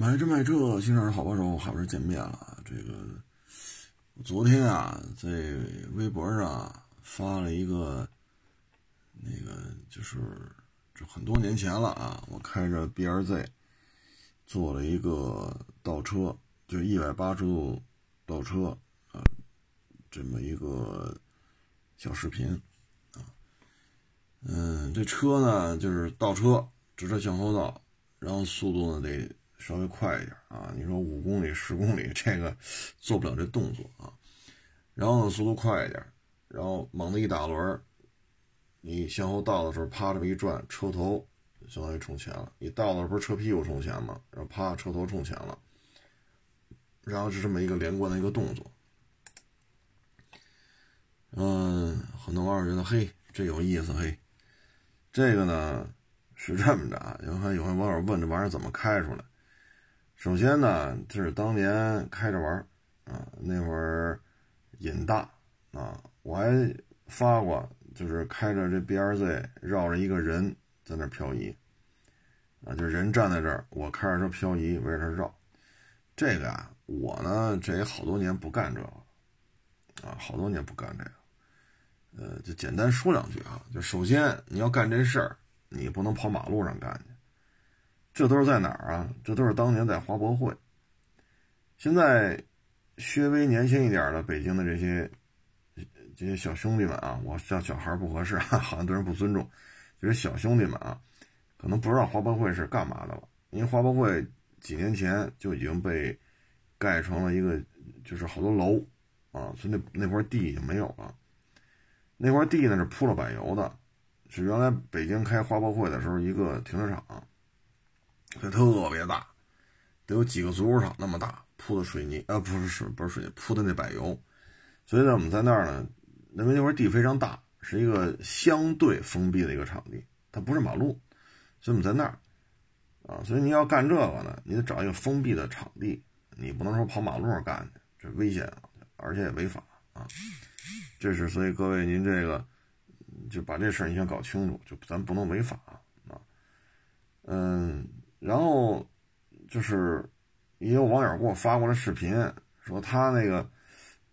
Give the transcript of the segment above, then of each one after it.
买车卖车，新车好帮手，好不容易见面了。这个昨天啊，在微博上发了一个，那个就是这很多年前了啊，我开着 B R Z 做了一个倒车，就一百八十度倒车啊，这么一个小视频啊。嗯，这车呢就是倒车，直着向后倒，然后速度呢得。稍微快一点啊！你说五公里、十公里，这个做不了这动作啊。然后呢，速度快一点，然后猛地一打轮，你向后倒的时候，啪这么一转，车头相当于冲前了。你倒的时候不是车屁股冲前吗？然后啪，车头冲前了。然后是这么一个连贯的一个动作。嗯，很多网友觉得，嘿，这有意思，嘿，这个呢是这么着啊。有看有看网友问这玩意儿怎么开出来？首先呢，这是当年开着玩啊，那会儿瘾大啊，我还发过，就是开着这 B R Z 绕着一个人在那漂移啊，就人站在这儿，我开着车漂移围着他绕。这个啊，我呢这也好多年不干这个啊，好多年不干这个。呃，就简单说两句啊，就首先你要干这事儿，你不能跑马路上干去。这都是在哪儿啊？这都是当年在华博会。现在稍微年轻一点的北京的这些这些小兄弟们啊，我叫小孩不合适，好像对人不尊重。就是小兄弟们啊，可能不知道华博会是干嘛的了。因为华博会几年前就已经被盖成了一个，就是好多楼啊，所以那那块地已经没有了。那块地呢是铺了柏油的，是原来北京开华博会的时候一个停车场。它特别大，得有几个足球场那么大，铺的水泥，呃，不是水，不是水泥，铺的那柏油。所以呢，我们在那儿呢，因为那块地非常大，是一个相对封闭的一个场地，它不是马路，所以我们在那儿，啊，所以你要干这个呢，你得找一个封闭的场地，你不能说跑马路上干去，这危险，而且也违法啊。这是所以各位您这个就把这事儿你先搞清楚，就咱不能违法啊，嗯。然后就是也有网友给我发过来视频，说他那个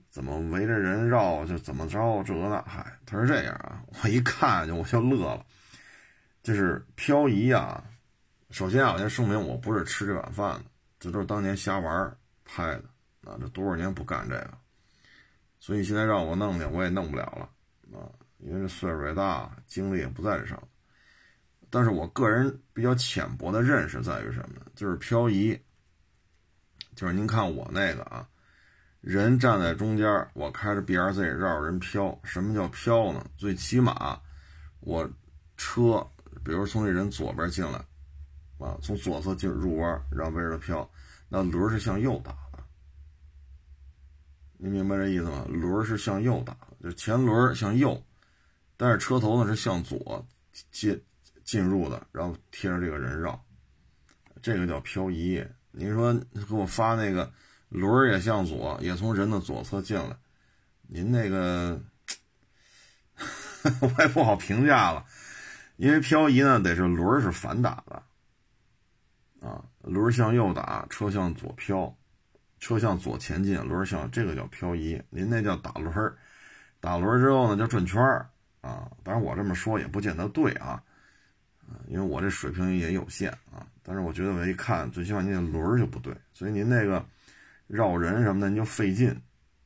怎么围着人绕，就怎么着这那，嗨，他是这样啊，我一看就我就乐了，就是漂移啊。首先啊，我先声明，我不是吃这碗饭的，这都是当年瞎玩拍的啊。这多少年不干这个，所以现在让我弄去，我也弄不了了啊，因为这岁数也大，精力也不在这上。但是我个人比较浅薄的认识在于什么呢？就是漂移，就是您看我那个啊，人站在中间，我开着 B R Z 绕着人飘。什么叫飘呢？最起码我车，比如从这人左边进来，啊，从左侧进入弯，然后围着飘，那轮是向右打的。你明白这意思吗？轮是向右打，就前轮向右，但是车头呢是向左接。进入的，然后贴着这个人绕，这个叫漂移。您说给我发那个轮儿也向左，也从人的左侧进来，您那个 我也不好评价了，因为漂移呢得是轮儿是反打的，啊，轮向右打，车向左飘，车向左前进，轮向这个叫漂移。您那叫打轮儿，打轮儿之后呢叫转圈儿啊。当然我这么说也不见得对啊。因为我这水平也有限啊，但是我觉得我一看，最起码你那轮儿就不对，所以您那个绕人什么的您就费劲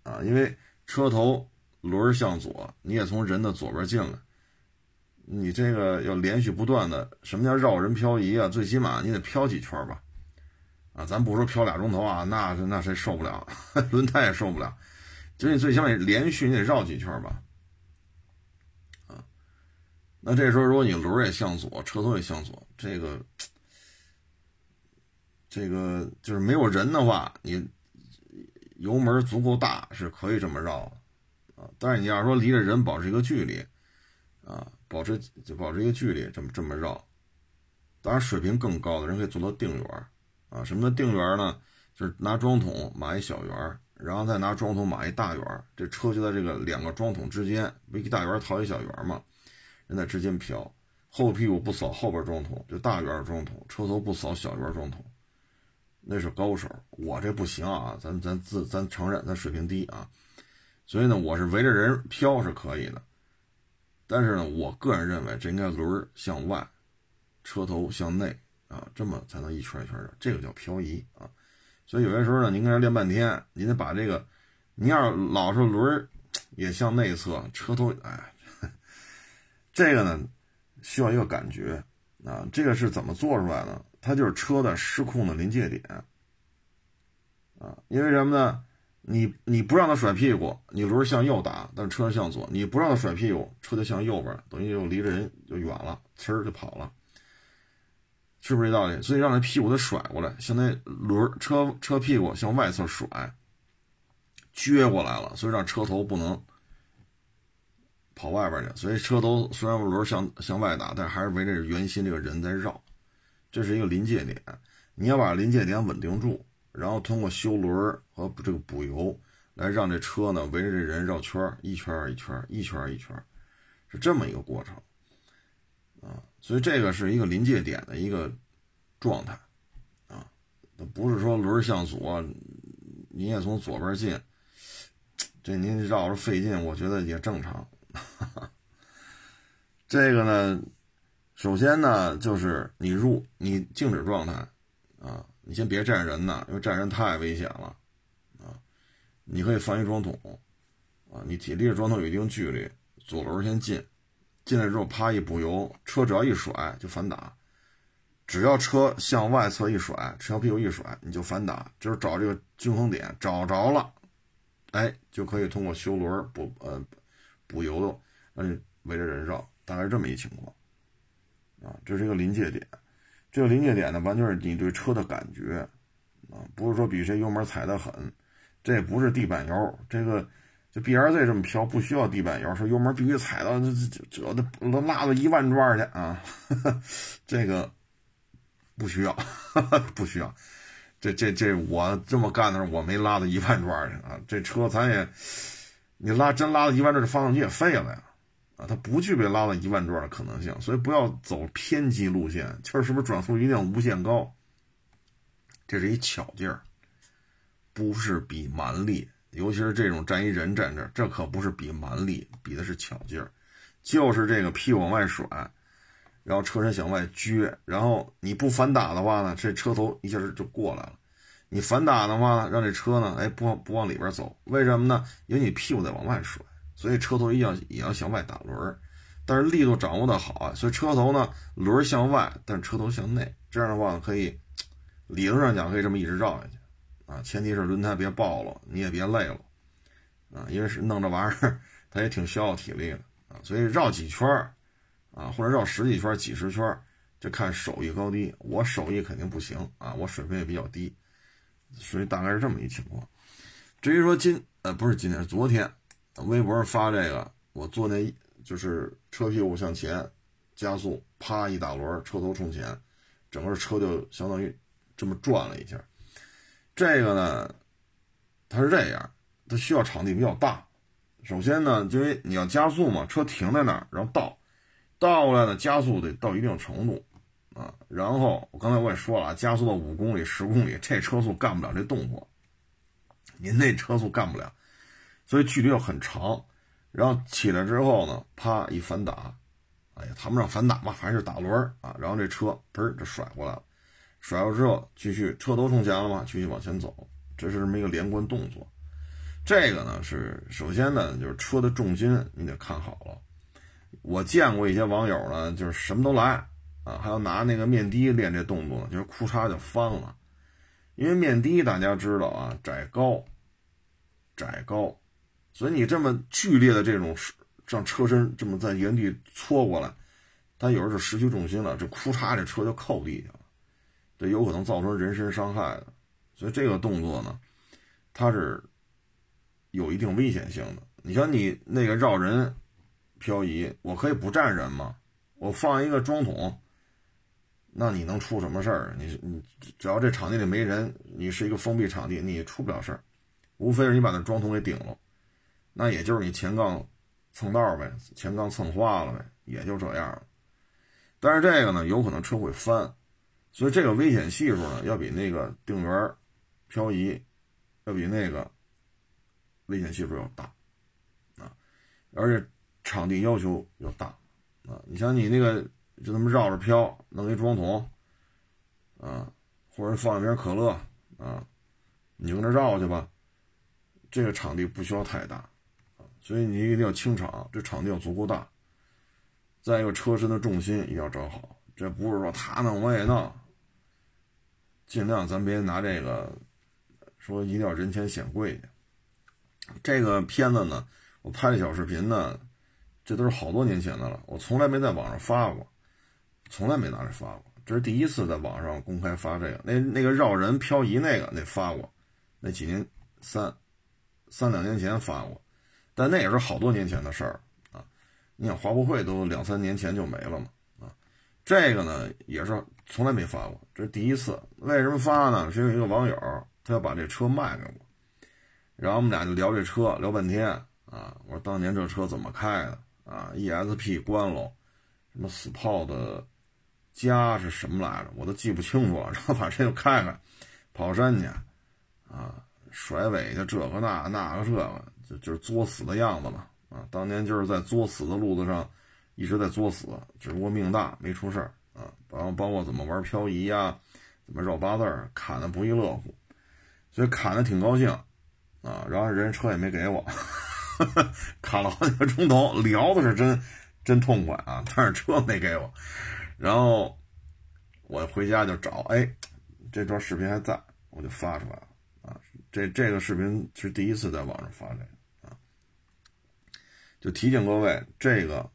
啊，因为车头轮儿向左，你也从人的左边进来，你这个要连续不断的，什么叫绕人漂移啊？最起码你得漂几圈吧，啊，咱不说漂俩钟头啊，那那谁受不了，轮胎也受不了，就你最起码连续你得绕几圈吧。那这时候，如果你轮也向左，车头也向左，这个，这个就是没有人的话，你油门足够大是可以这么绕的啊。但是你要说离着人保持一个距离啊，保持就保持一个距离，这么这么绕，当然水平更高的人可以做到定圆啊。什么叫定圆呢？就是拿桩桶码一小圆，然后再拿桩桶码一大圆，这车就在这个两个桩桶之间，不一大圆套一小圆嘛。人在之间飘，后屁股不扫后边装桶，就大圆装桶；车头不扫小圆装桶，那是高手，我这不行啊，咱咱自咱承认咱水平低啊，所以呢，我是围着人漂是可以的，但是呢，我个人认为这应该轮向外，车头向内啊，这么才能一圈一圈的，这个叫漂移啊。所以有些时候呢，您跟人练半天，您得把这个，您要老是轮也向内侧，车头哎，这个呢需要一个感觉啊，这个是怎么做出来的？它就是车的失控的临界点，啊，因为什么呢？你你不让它甩屁股，你轮向右打，但是车向左；你不让它甩屁股，车就向右边，等于就离着人就远了，呲儿就跑了，是不是这道理？所以让那屁股得甩过来，向那轮车车屁股向外侧甩，撅过来了，所以让车头不能跑外边去。所以车头虽然轮向向外打，但还是围着圆心这个人在绕。这是一个临界点，你要把临界点稳定住，然后通过修轮和这个补油，来让这车呢围着这人绕圈一圈一圈一圈一圈是这么一个过程啊。所以这个是一个临界点的一个状态啊，不是说轮向左，你也从左边进，这您绕着费劲，我觉得也正常。这个呢。首先呢，就是你入你静止状态，啊，你先别站人呐，因为站人太危险了，啊，你可以放一装桶，啊，你体离着桩桶有一定距离，左轮先进，进来之后啪一补油，车只要一甩就反打，只要车向外侧一甩，车屁股一甩你就反打，就是找这个均衡点，找着了，哎，就可以通过修轮补呃补油的，嗯，围着人绕，大概是这么一情况。啊，这是一个临界点，这个临界点呢，完全是你对车的感觉，啊，不是说比谁油门踩得狠，这不是地板油，这个就 B R Z 这么飘不需要地板油，说油门必须踩到这这这都拉到一万转去啊，这个不需要，不需要，这这这我这么干的时候我没拉到一万转去啊，这车咱也，你拉真拉到一万转，这发动机也废了呀。啊它不具备拉到一万转的可能性，所以不要走偏激路线。气儿是不是转速一定要无限高？这是一巧劲儿，不是比蛮力。尤其是这种站一人站这，这可不是比蛮力，比的是巧劲儿。就是这个屁股往外甩，然后车身向外撅，然后你不反打的话呢，这车头一下就过来了。你反打的话，让这车呢，哎，不不往里边走，为什么呢？因为你屁股在往外甩。所以车头一定要也要向外打轮但是力度掌握的好啊，所以车头呢轮向外，但是车头向内，这样的话可以理论上讲可以这么一直绕下去啊，前提是轮胎别爆了，你也别累了啊，因为是弄这玩意儿它也挺消耗体力的啊，所以绕几圈啊，或者绕十几圈、几十圈，就看手艺高低。我手艺肯定不行啊，我水平也比较低，所以大概是这么一情况。至于说今呃不是今天，是昨天。微博上发这个，我坐那就是车屁股向前加速，啪一打轮，车头冲前，整个车就相当于这么转了一下。这个呢，它是这样，它需要场地比较大。首先呢，因为你要加速嘛，车停在那儿，然后倒倒过来呢，加速得到一定程度啊。然后我刚才我也说了，加速到五公里、十公里，这车速干不了这动作，您那车速干不了。所以距离要很长，然后起来之后呢，啪一反打，哎呀，谈不上反打吧，还是打轮啊。然后这车嘣就甩过来了，甩过之后继续车头冲前了嘛，继续往前走，这是这么一个连贯动作。这个呢是首先呢就是车的重心你得看好了。我见过一些网友呢，就是什么都来啊，还要拿那个面的练这动作，就是裤衩就翻了，因为面的大家知道啊，窄高，窄高。所以你这么剧烈的这种让车身这么在原地搓过来，它有时候是失去重心了，这裤衩这车就扣地下了，这有可能造成人身伤害的。所以这个动作呢，它是有一定危险性的。你像你那个绕人漂移，我可以不站人吗？我放一个桩桶，那你能出什么事儿？你你只要这场地里没人，你是一个封闭场地，你出不了事儿，无非是你把那桩桶给顶了。那也就是你前杠蹭道呗，前杠蹭花了呗，也就这样了。但是这个呢，有可能车会翻，所以这个危险系数呢，要比那个定圆漂移，要比那个危险系数要大啊，而且场地要求要大啊。你像你那个就那么绕着飘，弄一装桶啊，或者放一瓶可乐啊，你就跟那绕去吧。这个场地不需要太大，所以你一定要清场，这场地要足够大。再一个，车身的重心一定要找好，这不是说他弄我也弄。尽量咱别拿这个说一定要人前显贵去。这个片子呢，我拍的小视频呢，这都是好多年前的了，我从来没在网上发过，从来没拿着发过，这是第一次在网上公开发这个。那那个绕人漂移那个那发过，那几年三三两年前发过，但那也是好多年前的事儿啊。你想华博会都两三年前就没了嘛啊。这个呢也是从来没发过，这是第一次。为什么发呢？是因为一个网友他要把这车卖给我，然后我们俩就聊这车，聊半天啊。我说当年这车怎么开的啊？ESP 关了，什么 Sport 家是什么来着？我都记不清楚了。然后把这个开开，跑山去啊，甩尾去，这个那那个这个，就就是作死的样子嘛啊。当年就是在作死的路子上。一直在作死，只不过命大没出事儿啊。然后包括怎么玩漂移呀，怎么绕八字儿，砍的不亦乐乎，所以砍的挺高兴啊。然后人车也没给我，砍了好几个钟头，聊的是真真痛快啊，但是车没给我。然后我回家就找，哎，这段视频还在，我就发出来了啊。这这个视频是第一次在网上发这个啊，就提醒各位这个。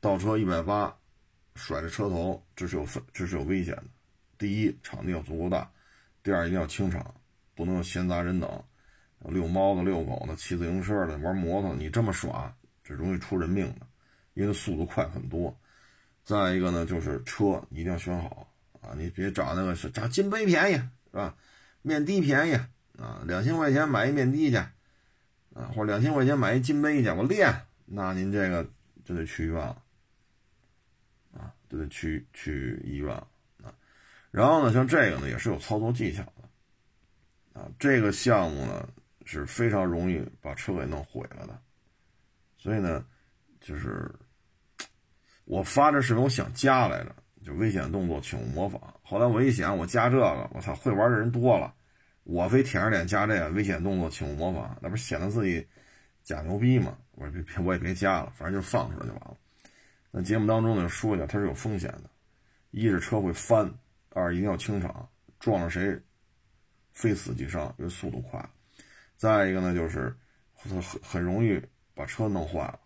倒车一百八，甩着车头，这是有分，这是有危险的。第一，场地要足够大；第二，一定要清场，不能有闲杂人等，遛猫的、遛狗的、骑自行车的、玩摩托，你这么耍，这容易出人命的，因为速度快很多。再一个呢，就是车一定要选好啊，你别找那个是找金杯便宜是吧？面的便宜啊，两千块钱买一面的去啊，或者两千块钱买一金杯去，我练，那您这个就得去医院了。啊，就得去去医院啊。然后呢，像这个呢，也是有操作技巧的啊。这个项目呢是非常容易把车给弄毁了的。所以呢，就是我发这视频，我想加来着，就危险动作，请勿模仿。后来我一想，我加这个，我操，会玩的人多了，我非舔着脸加这个危险动作，请勿模仿，那不是显得自己假牛逼吗？我说别，我也别加了，反正就放出来就完了。那节目当中呢，说一下它是有风险的，一是车会翻，二一定要清场，撞了谁，非死即伤，因为速度快。再一个呢，就是很很容易把车弄坏了，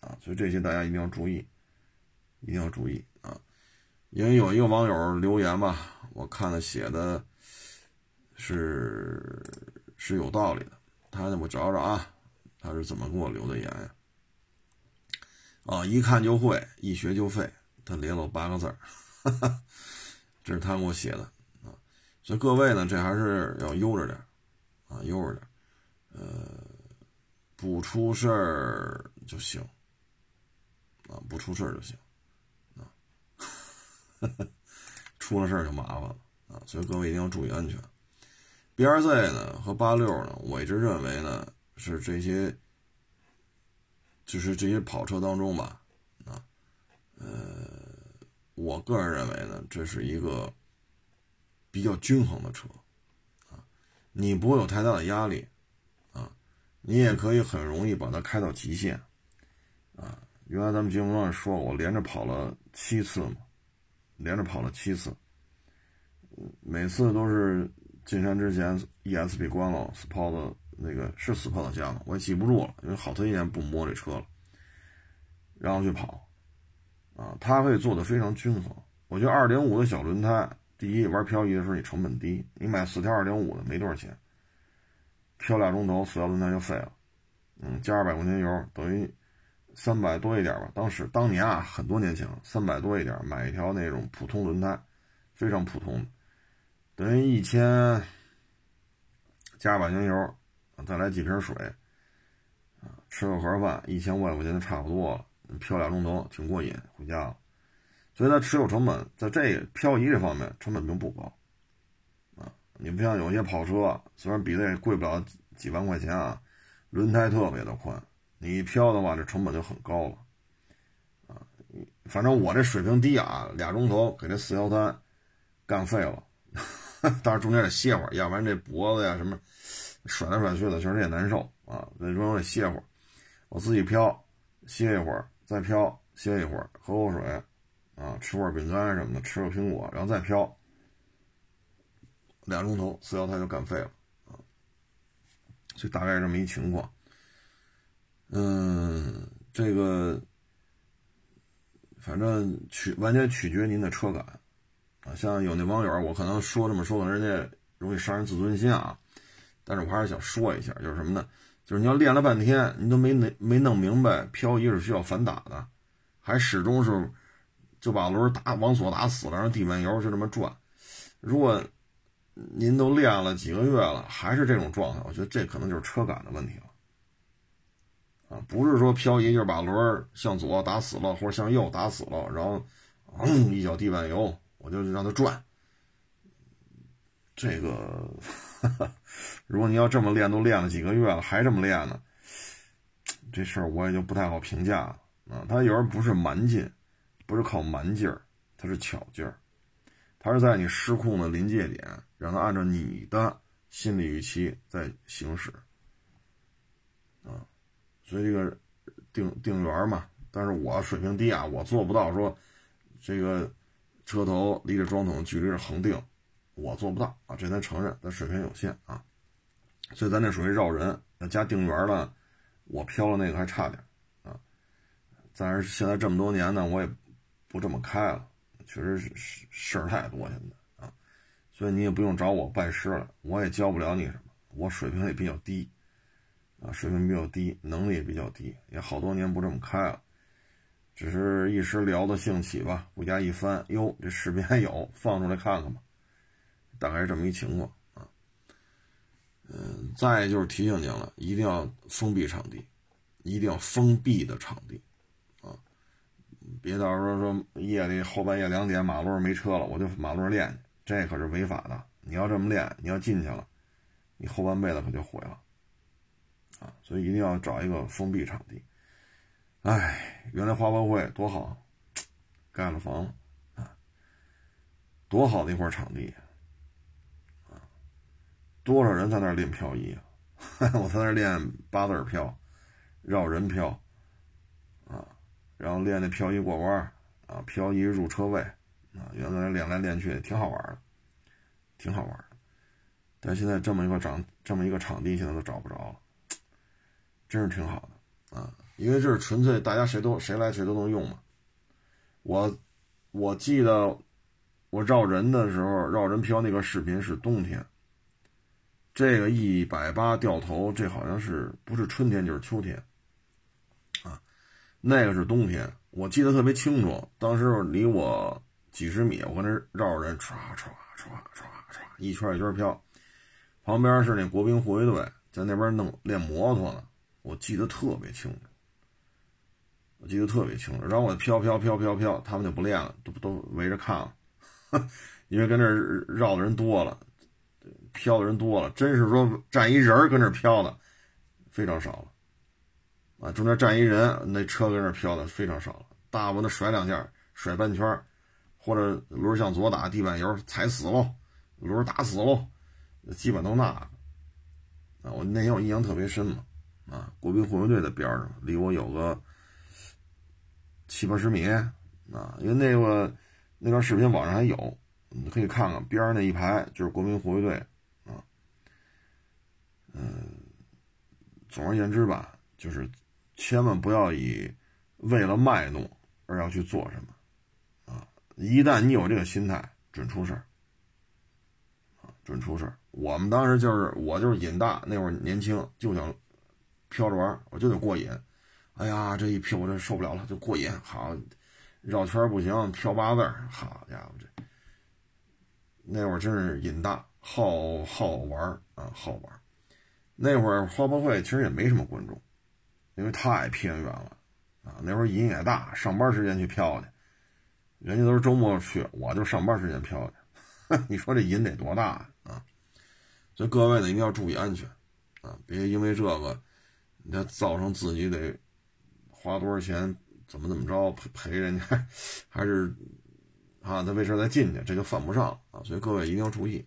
啊，所以这些大家一定要注意，一定要注意啊。因为有一个网友留言吧，我看了写的是是有道理的，他我找找啊，他是怎么给我留的言呀？啊，一看就会，一学就废。他连了八个字儿，这是他给我写的啊。所以各位呢，这还是要悠着点啊，悠着点呃，不出事儿就行啊，不出事儿就行。出了事就麻烦了啊，所以各位一定要注意安全。B R Z 呢和八六呢，我一直认为呢是这些。就是这些跑车当中吧，啊，呃，我个人认为呢，这是一个比较均衡的车，啊，你不会有太大的压力，啊，你也可以很容易把它开到极限，啊，原来咱们节目上说，我连着跑了七次嘛，连着跑了七次，每次都是进山之前 ESP 关了，Sport。那个是斯帕的加吗？我也记不住了，因为好多年不摸这车了。然后去跑，啊，它可以做的非常均衡。我觉得二点五的小轮胎，第一玩漂移的时候你成本低，你买四条二点五的没多少钱，漂俩钟头四条轮胎就废了。嗯，加二百块钱油等于三百多一点吧。当时当年啊，很多年前，三百多一点买一条那种普通轮胎，非常普通的，等于一千加二百块钱油。再来几瓶水，啊，吃个盒饭，一千五百块钱就差不多了。漂俩钟头挺过瘾，回家了。所以它持有成本在这漂移这方面成本并不高，啊，你不像有些跑车，虽然比这贵不了几万块钱啊，轮胎特别的宽，你一漂的话，这成本就很高了，啊，反正我这水平低啊，俩钟头给这四幺三干废了，但是中间得歇会儿，要不然这脖子呀什么甩来甩去的，确实也难受啊，所以说我得歇会儿，我自己漂歇一会儿，再漂歇一会儿，喝口水。啊，吃块饼干什么的，吃个苹果，然后再漂，俩钟头，四幺三就干废了啊。就大概这么一情况。嗯，这个反正取完全取决您的车感啊。像有那网友，我可能说这么说，人家容易伤人自尊心啊。但是我还是想说一下，就是什么呢？就是你要练了半天，你都没没没弄明白漂移是需要反打的，还始终是。就把轮打往左打死了，让地板油就这么转。如果您都练了几个月了，还是这种状态，我觉得这可能就是车感的问题了。啊，不是说漂移就是把轮向左打死了，或者向右打死了，然后嗯一脚地板油，我就让它转。这个，如果你要这么练，都练了几个月了，还这么练呢，这事儿我也就不太好评价了。啊，他有人不是蛮劲。不是靠蛮劲儿，它是巧劲儿，它是在你失控的临界点，让它按照你的心理预期在行驶，啊，所以这个定定圆嘛，但是我水平低啊，我做不到说这个车头离着桩筒距离是恒定，我做不到啊，这咱承认，咱水平有限啊，所以咱这属于绕人，要加定圆呢，我飘了那个还差点啊，但是现在这么多年呢，我也。不这么开了，确实是事事儿太多现在啊，所以你也不用找我拜师了，我也教不了你什么，我水平也比较低，啊，水平比较低，能力也比较低，也好多年不这么开了，只是一时聊的兴起吧，回家一翻，哟，这视频还有，放出来看看吧，大概是这么一情况啊，嗯，再就是提醒您了，一定要封闭场地，一定要封闭的场地啊。别到时候说夜里后半夜两点马路上没车了，我就马路上练去，这可是违法的。你要这么练，你要进去了，你后半辈子可就毁了啊！所以一定要找一个封闭场地。哎，原来花博会多好，盖了房啊，多好的一块场地啊！多少人在那儿练漂移啊？我在那儿练八字漂，绕人漂啊。然后练那漂移过弯啊，漂移入车位啊，原来练来练去挺好玩的，挺好玩的。但现在这么一个场，这么一个场地，现在都找不着了，真是挺好的啊。因为这是纯粹大家谁都谁来谁都能用嘛。我我记得我绕人的时候，绕人漂那个视频是冬天，这个一百八掉头，这好像是不是春天就是秋天啊。那个是冬天，我记得特别清楚。当时离我几十米，我跟那绕着人唰唰唰唰唰一圈一圈飘，旁边是那国兵护卫队在那边弄练摩托呢。我记得特别清楚，我记得特别清楚。然后我飘飘飘飘飘，他们就不练了，都都围着看了，因为跟那绕的人多了，飘的人多了，真是说站一人跟那飘的非常少了。啊，中间站一人，那车跟那飘的非常少了，大部分都甩两下，甩半圈，或者轮向左打，地板油踩死喽，轮打死喽，基本都那个。啊，我那天我印象特别深嘛，啊，国兵护卫队的边上，离我有个七八十米，啊，因为那个那段视频网上还有，你可以看看边上那一排就是国民护卫队，啊，嗯，总而言之吧，就是。千万不要以为了卖弄而要去做什么，啊！一旦你有这个心态，准出事儿，啊，准出事儿。我们当时就是，我就是瘾大，那会儿年轻就想飘着玩，我就得过瘾。哎呀，这一飘我这受不了了，就过瘾。好，绕圈不行，飘八字，好家伙，这那会儿真是瘾大，好好玩啊，好玩。那会儿花博会其实也没什么观众。因为太偏远了，啊，那会儿瘾也大，上班时间去漂去，人家都是周末去，我就上班时间漂去。你说这瘾得多大啊？所以各位呢一定要注意安全啊，别因为这个，你造成自己得花多少钱，怎么怎么着赔赔人家，还是啊他为事再进去，这就犯不上啊。所以各位一定要注意。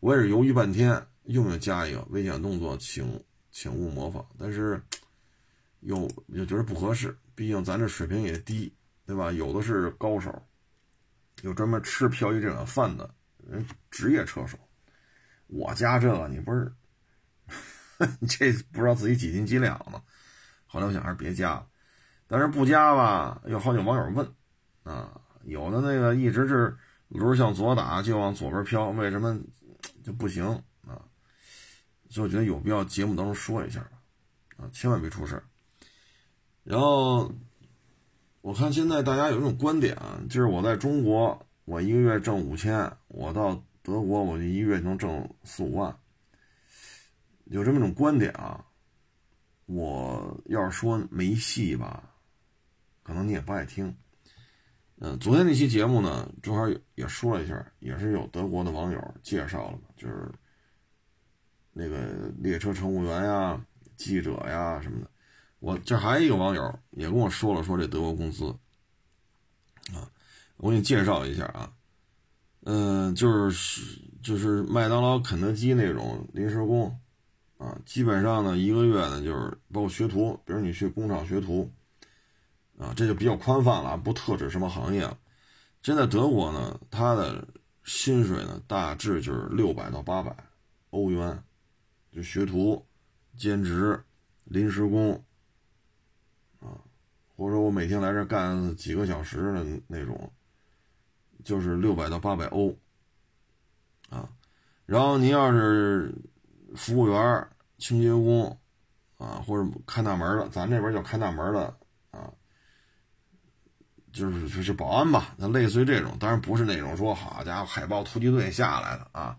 我也是犹豫半天，用不用加一个危险动作，请请勿模仿，但是又又觉得不合适，毕竟咱这水平也低。对吧？有的是高手，有专门吃漂移这碗饭的人，职业车手。我加这个，你不是，你 这不知道自己几斤几两了？后来我想还是别加了。但是不加吧，有好几网友问啊，有的那个一直是轮向左打就往左边飘，为什么就不行啊？所以我觉得有必要节目当中说一下，啊，千万别出事然后。我看现在大家有一种观点啊，就是我在中国，我一个月挣五千，我到德国，我就一个月能挣四五万，有这么种观点啊。我要是说没戏吧，可能你也不爱听。嗯，昨天那期节目呢，正好也说了一下，也是有德国的网友介绍了，就是那个列车乘务员呀、记者呀什么的。我这还有一个网友也跟我说了，说这德国公司啊，我给你介绍一下啊，嗯，就是就是麦当劳、肯德基那种临时工啊，基本上呢一个月呢就是包括学徒，比如你去工厂学徒啊，这就比较宽泛了，不特指什么行业了。现在德国呢，他的薪水呢大致就是六百到八百欧元，就学徒、兼职、临时工。啊或者说我每天来这干几个小时的那种，就是六百到八百欧，啊，然后您要是服务员、清洁工，啊，或者看大门的，咱这边叫看大门的，啊，就是就是保安吧，那类似于这种，当然不是那种说好家伙海豹突击队下来的啊，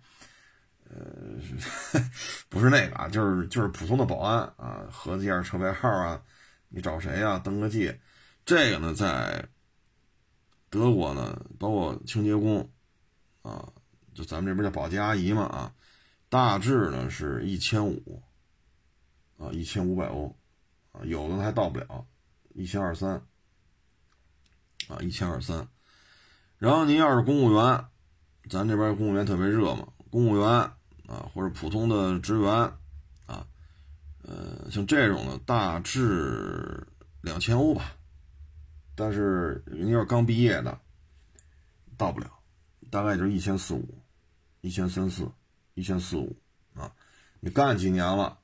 呃，不是那个啊，就是就是普通的保安啊，核一下车牌号啊。你找谁呀？登个记，这个呢，在德国呢，包括清洁工啊，就咱们这边叫保洁阿姨嘛啊，大致呢是一千五啊，一千五百欧啊，有的还到不了一千二三啊，一千二三。然后您要是公务员，咱这边公务员特别热嘛，公务员啊，或者普通的职员。啊呃，像这种的，大致两千欧吧，但是人要是刚毕业的，到不了，大概就是一千四五、一千三四、一千四五啊。你干几年了，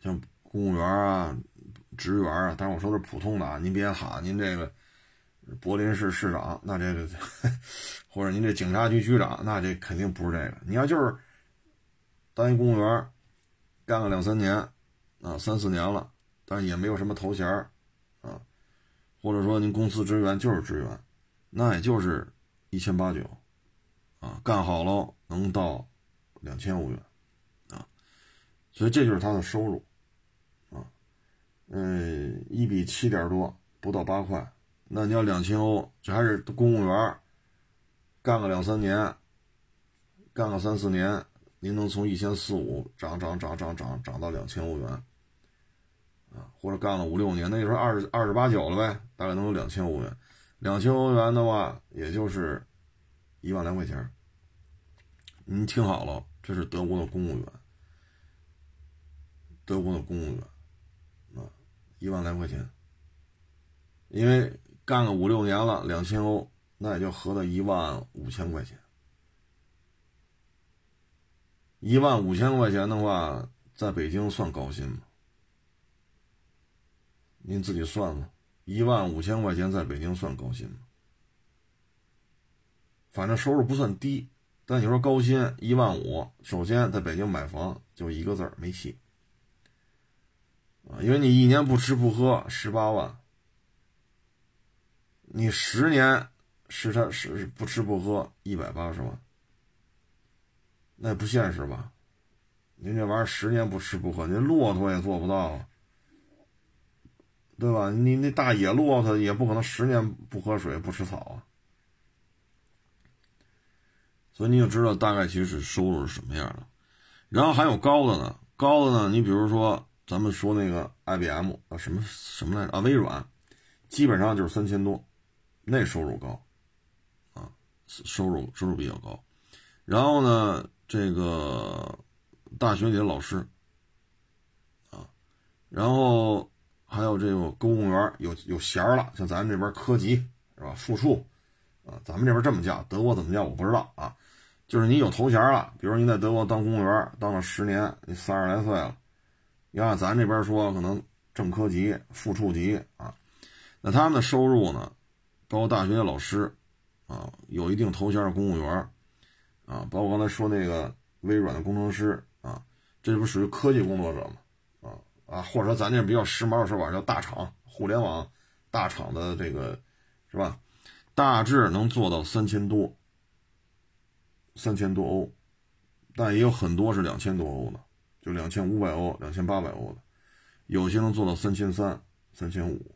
像公务员啊、职员啊，但是我说的是普通的啊，您别喊您这个柏林市市长，那这个或者您这警察局局长，那这肯定不是这个。你要就是当一公务员，干个两三年。啊，三四年了，但是也没有什么头衔啊，或者说您公司职员就是职员，那也就是一千八九，啊，干好了能到两千欧元，啊，所以这就是他的收入，啊，嗯，一比七点多，不到八块，那你要两千欧，这还是公务员，干个两三年，干个三四年，您能从一千四五涨涨涨涨涨涨到两千欧元。啊，或者干了五六年，那就说二十二十八九了呗，大概能有两千欧元。两千欧元的话，也就是一万来块钱。您听好了，这是德国的公务员，德国的公务员，啊，一万来块钱。因为干个五六年了，两千欧，那也就合到一万五千块钱。一万五千块钱的话，在北京算高薪吗？您自己算算，一万五千块钱在北京算高薪吗？反正收入不算低，但你说高薪一万五，首先在北京买房就一个字儿没戏啊！因为你一年不吃不喝十八万，你十年是他是不吃不喝一百八十万，那也不现实吧？您这玩意儿十年不吃不喝，您骆驼也做不到啊。对吧？你那大野骆驼也不可能十年不喝水不吃草啊，所以你就知道大概其实收入是什么样的。然后还有高的呢，高的呢，你比如说咱们说那个 IBM 啊，什么什么来着啊，微软，基本上就是三千多，那收入高，啊，收入收入比较高。然后呢，这个大学里的老师，啊，然后还有这个公务员有有衔了，像咱们这边科级是吧，副处，啊，咱们这边这么叫，德国怎么叫我不知道啊。就是你有头衔了，比如你在德国当公务员当了十年，你三十来岁了，你看咱这边说可能正科级、副处级啊，那他们的收入呢，包括大学的老师啊，有一定头衔的公务员啊，包括刚才说那个微软的工程师啊，这不属于科技工作者吗？啊啊，或者说咱这比较时髦的说法叫大厂、互联网大厂的这个是吧？大致能做到三千多。三千多欧，但也有很多是两千多欧的，就两千五百欧、两千八百欧的，有些能做到三千三、三千五。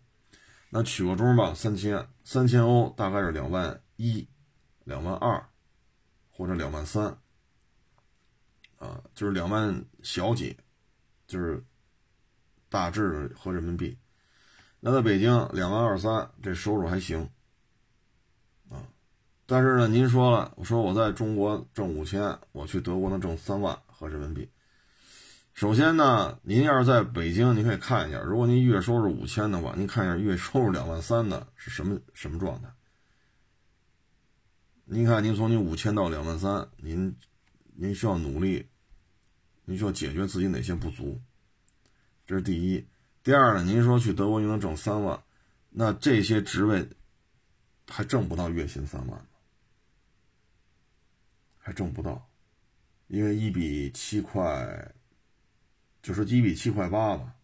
那取个中吧，三千三千欧大概是两万一、两万二，或者两万三，啊，就是两万小几，就是大致合人民币。那在北京两万二三，这收入还行。但是呢，您说了，我说我在中国挣五千，我去德国能挣三万合人民币。首先呢，您要是在北京，您可以看一下，如果您月收入五千的话，您看一下月收入两万三的是什么什么状态？您看，您从您五千到两万三，您您需要努力，您需要解决自己哪些不足？这是第一。第二呢，您说去德国就能挣三万，那这些职位还挣不到月薪三万。还挣不到，因为一比七块，就是一比七块八吧。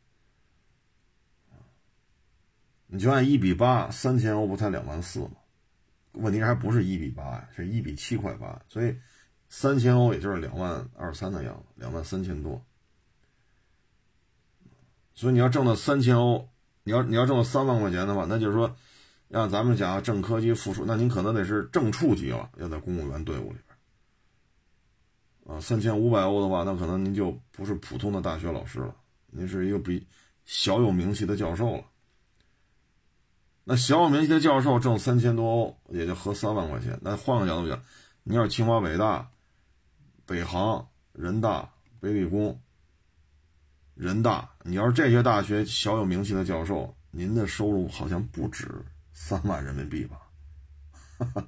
你就按一比八，三千欧不才两万四吗？问题还不是一比八呀，是一比七块八，所以三千欧也就是两万二三的样子，两万三千多。所以你要挣到三千欧，你要你要挣到三万块钱的话，那就是说，让咱们讲正科级、副处，那您可能得是正处级了，要在公务员队伍里边。啊，三千五百欧的话，那可能您就不是普通的大学老师了，您是一个比小有名气的教授了。那小有名气的教授挣三千多欧，也就合三万块钱。那换个角度讲，你要是清华、北大、北航、人大、北理工、人大，你要是这些大学小有名气的教授，您的收入好像不止三万人民币吧？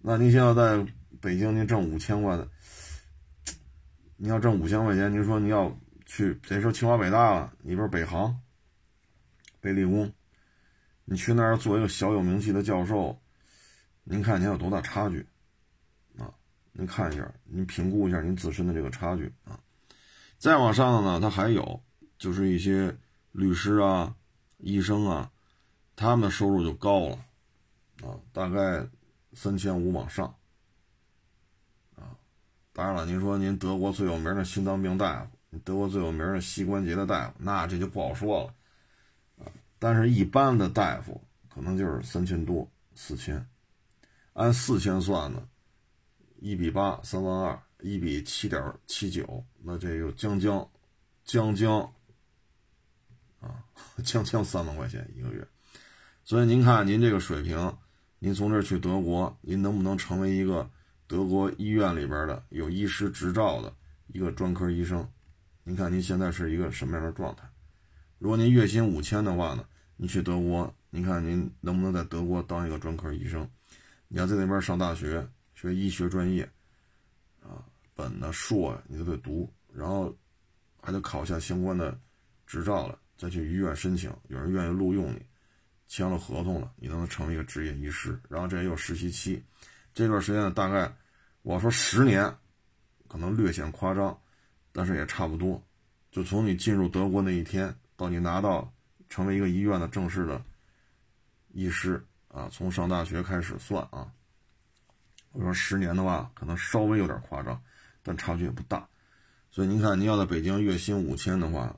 那您现在在？北京，您挣五千块的，你要挣五千块钱，您说你要去，别说清华北大了，你不是北航、北理工，你去那儿做一个小有名气的教授，您看您有多大差距啊？您看一下，您评估一下您自身的这个差距啊。再往上的呢，他还有就是一些律师啊、医生啊，他们的收入就高了啊，大概三千五往上。当然了，您说您德国最有名的心脏病大夫，德国最有名的膝关节的大夫，那这就不好说了。但是，一般的大夫可能就是三千多、四千，按四千算呢，一比八，三万二；一比七点七九，那这又将将将将啊，将将三万块钱一个月。所以您看，您这个水平，您从这儿去德国，您能不能成为一个？德国医院里边的有医师执照的一个专科医生，您看您现在是一个什么样的状态？如果您月薪五千的话呢，你去德国，您看您能不能在德国当一个专科医生？你要在那边上大学学医学专业，啊，本呢硕你都得读，然后还得考下相关的执照了，再去医院申请，有人愿意录用你，签了合同了，你能成为一个执业医师，然后这也有实习期，这段时间呢大概。我说十年，可能略显夸张，但是也差不多。就从你进入德国那一天到你拿到成为一个医院的正式的医师啊，从上大学开始算啊。我说十年的话，可能稍微有点夸张，但差距也不大。所以您看，您要在北京月薪五千的话，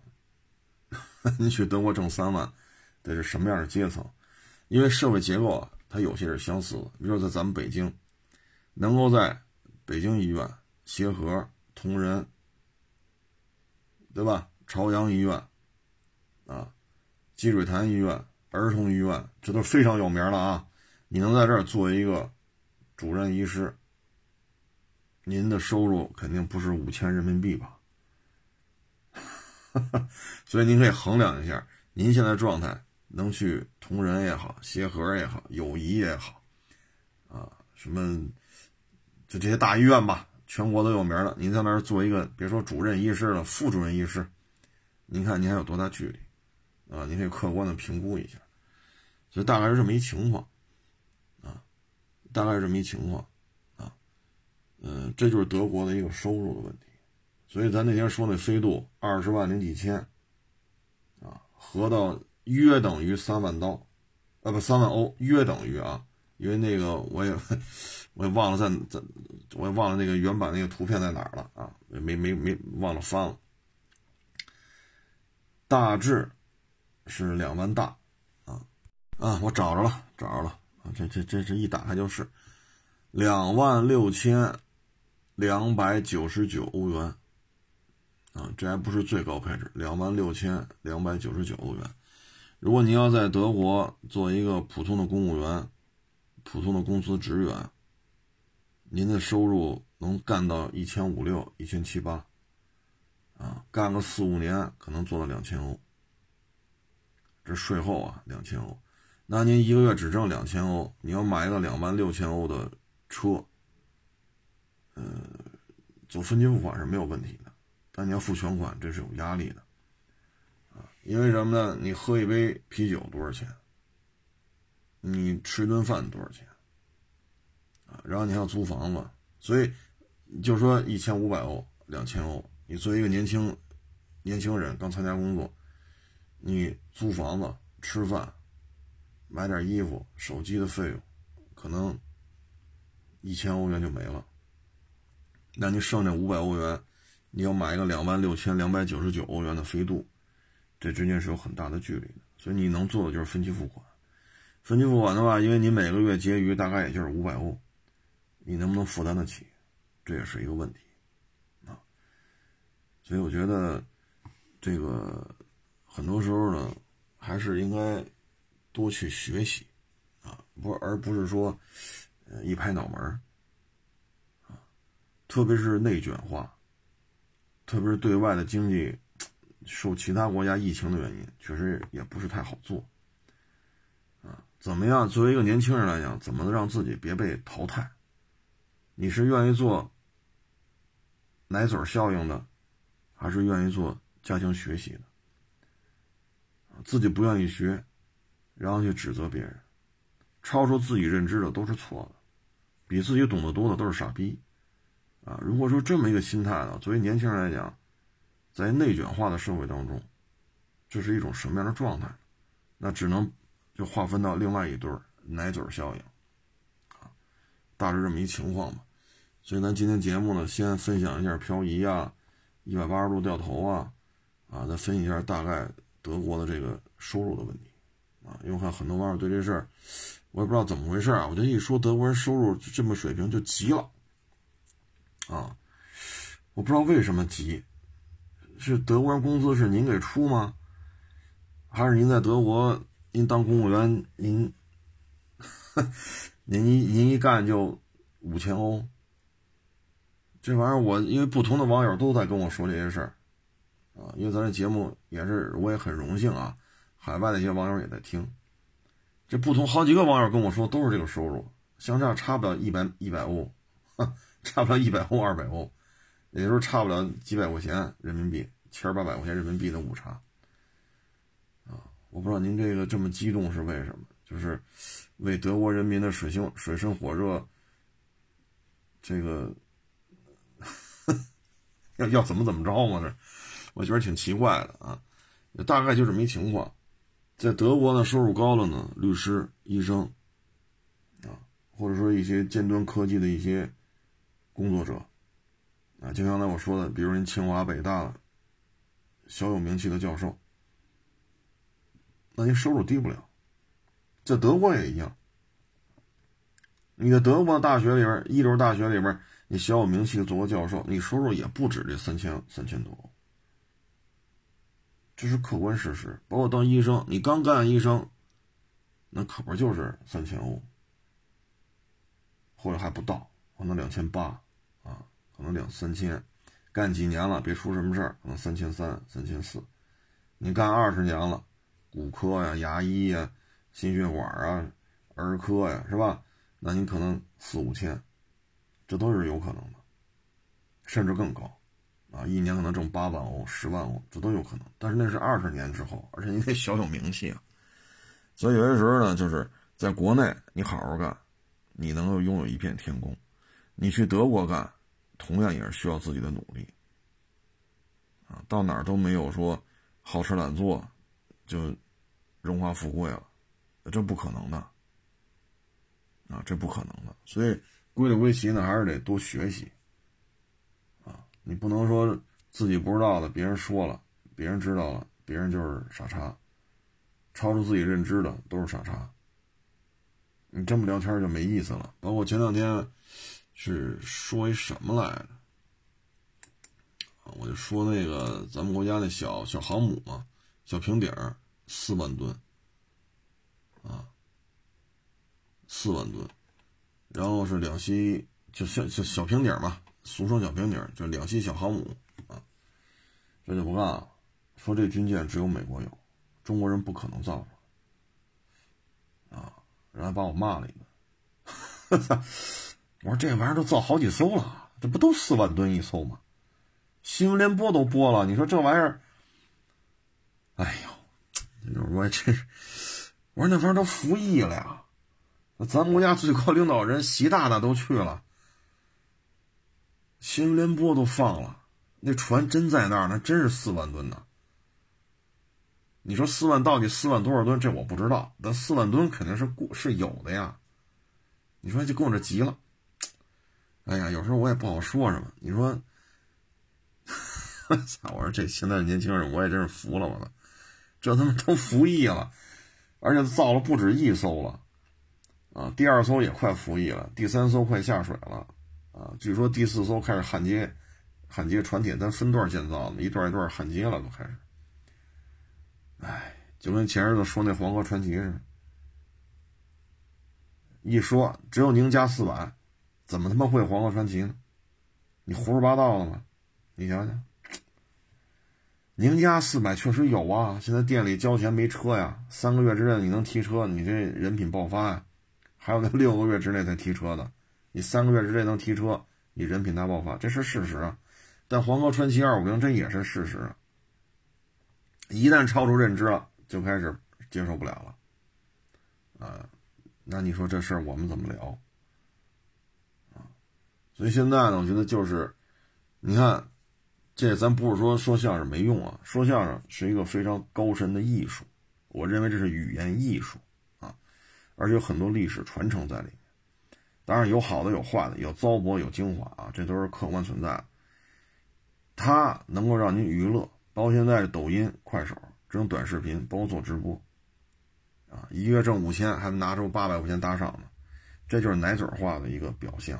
您去德国挣三万，得是什么样的阶层？因为社会结构啊，它有些是相似的。比如说在咱们北京。能够在北京医院、协和、同仁，对吧？朝阳医院，啊，积水潭医院、儿童医院，这都非常有名了啊！你能在这儿做一个主任医师，您的收入肯定不是五千人民币吧？所以您可以衡量一下，您现在状态能去同仁也好，协和也好，友谊也好，啊，什么就这些大医院吧，全国都有名的。您在那儿做一个，别说主任医师了，副主任医师，您看您还有多大距离啊？您可以客观的评估一下。所以大概是这么一情况，啊，大概是这么一情况，啊，嗯，这就是德国的一个收入的问题。所以咱那天说那飞度二十万零几千，啊，合到约等于三万刀，啊不三万欧，约等于啊，因为那个我也我也忘了在在，我也忘了那个原版那个图片在哪儿了啊，没没没忘了翻了，大致是两万大，啊啊，我找着了找着了啊，这这这这一打开就是两万六千两百九十九欧元。啊，这还不是最高配置，两万六千两百九十九欧元。如果您要在德国做一个普通的公务员、普通的公司职员，您的收入能干到一千五六、一千七八，啊，干个四五年可能做到两千欧。这税后啊，两千欧。那您一个月只挣两千欧，你要买一个两万六千欧的车，呃，做分期付款是没有问题的。但你要付全款，这是有压力的，啊，因为什么呢？你喝一杯啤酒多少钱？你吃一顿饭多少钱？然后你还要租房子，所以就说一千五百欧、两千欧，你作为一个年轻年轻人刚参加工作，你租房子、吃饭、买点衣服、手机的费用，可能一千欧元就没了，那你剩下五百欧元。你要买一个两万六千两百九十九欧元的飞度，这之间是有很大的距离的，所以你能做的就是分期付款。分期付款的话，因为你每个月结余大概也就是五百欧，你能不能负担得起，这也是一个问题啊。所以我觉得这个很多时候呢，还是应该多去学习啊，不而不是说一拍脑门啊，特别是内卷化。特别是对外的经济受其他国家疫情的原因，确实也不是太好做啊。怎么样？作为一个年轻人来讲，怎么让自己别被淘汰？你是愿意做奶嘴效应的，还是愿意做加强学习的？自己不愿意学，然后去指责别人，超出自己认知的都是错的，比自己懂得多的都是傻逼。啊，如果说这么一个心态呢，作为年轻人来讲，在内卷化的社会当中，这是一种什么样的状态？那只能就划分到另外一对儿奶嘴效应，大致这么一情况吧。所以咱今天节目呢，先分享一下漂移啊，一百八十度掉头啊，啊，再分析一下大概德国的这个收入的问题，啊，因为看很多网友对这事儿，我也不知道怎么回事啊，我就一说德国人收入这么水平就急了。啊，我不知道为什么急，是德国人工资是您给出吗？还是您在德国您当公务员您，您一您一干就五千欧？这玩意儿我因为不同的网友都在跟我说这些事儿，啊，因为咱这节目也是我也很荣幸啊，海外的一些网友也在听，这不同好几个网友跟我说都是这个收入，相差差不了一百一百欧。差不了一百欧、二百欧，也就是差不了几百块钱人民币，千八百块钱人民币的误差。啊，我不知道您这个这么激动是为什么？就是为德国人民的水性水深火热，这个要要怎么怎么着嘛？这我觉得挺奇怪的啊。大概就这么一情况，在德国呢，收入高了呢，律师、医生啊，或者说一些尖端科技的一些。工作者，啊，就刚才我说的，比如人清华、北大小有名气的教授，那您收入低不了，在德国也一样，你在德国大学里边，一流大学里边，你小有名气的做个教授，你收入也不止这三千三千多，这是客观事实。包括当医生，你刚干医生，那可不就是三千欧，或者还不到，可能两千八啊，可能两三千，干几年了，别出什么事儿，可能三千三、三千四。你干二十年了，骨科呀、牙医呀、心血管啊、儿科呀，是吧？那你可能四五千，这都是有可能的，甚至更高，啊，一年可能挣八万欧、十万欧，这都有可能。但是那是二十年之后，而且你得小有名气啊。所以有些时候呢，就是在国内你好好干，你能够拥有一片天空；你去德国干，同样也是需要自己的努力。啊，到哪儿都没有说好吃懒做就荣华富贵了，这不可能的。啊，这不可能的，所以归了归齐呢，还是得多学习。啊，你不能说自己不知道的，别人说了，别人知道了，别人就是傻叉，超出自己认知的都是傻叉。你这么聊天就没意思了。包括前两天是说一什么来着？我就说那个咱们国家那小小航母嘛，小平底儿四万吨，啊。四万吨，然后是两栖，就小小小平底嘛，俗称小平底，就两栖小航母啊。这就不干了，说这军舰只有美国有，中国人不可能造啊。然后把我骂了一顿，我说这玩意儿都造好几艘了，这不都四万吨一艘吗？新闻联播都播了，你说这玩意儿，哎呦，我这，我说那玩意儿都服役了呀。那咱国家最高领导人习大大都去了，新闻联播都放了，那船真在那儿，那真是四万吨呢。你说四万到底四万多少吨？这我不知道，但四万吨肯定是过是有的呀。你说就跟我这急了，哎呀，有时候我也不好说什么。你说，操！我说这现在年轻人，我也真是服了我了，这他妈都服役了，而且造了不止一艘了。啊，第二艘也快服役了，第三艘快下水了，啊，据说第四艘开始焊接，焊接船体，咱分段建造呢，一段一段焊接了，都开始。哎，就跟前日子说那黄河传奇似的，一说只有宁家四百，怎么他妈会黄河传奇呢？你胡说八道了吗？你想想，宁家四百确实有啊，现在店里交钱没车呀，三个月之内你能提车，你这人品爆发呀。还有那六个月之内才提车的，你三个月之内能提车，你人品大爆发，这是事实啊。但黄河传奇二五零这也是事实啊，一旦超出认知了，就开始接受不了了，啊，那你说这事儿我们怎么聊？啊，所以现在呢，我觉得就是，你看，这咱不是说说相声没用啊，说相声是一个非常高深的艺术，我认为这是语言艺术。而且有很多历史传承在里面，当然有好的有坏的，有糟粕有精华啊，这都是客观存在的。它能够让您娱乐，包括现在抖音、快手这种短视频，包括做直播，啊，一月挣五千，还拿出八百块钱打赏呢，这就是奶嘴化的一个表象。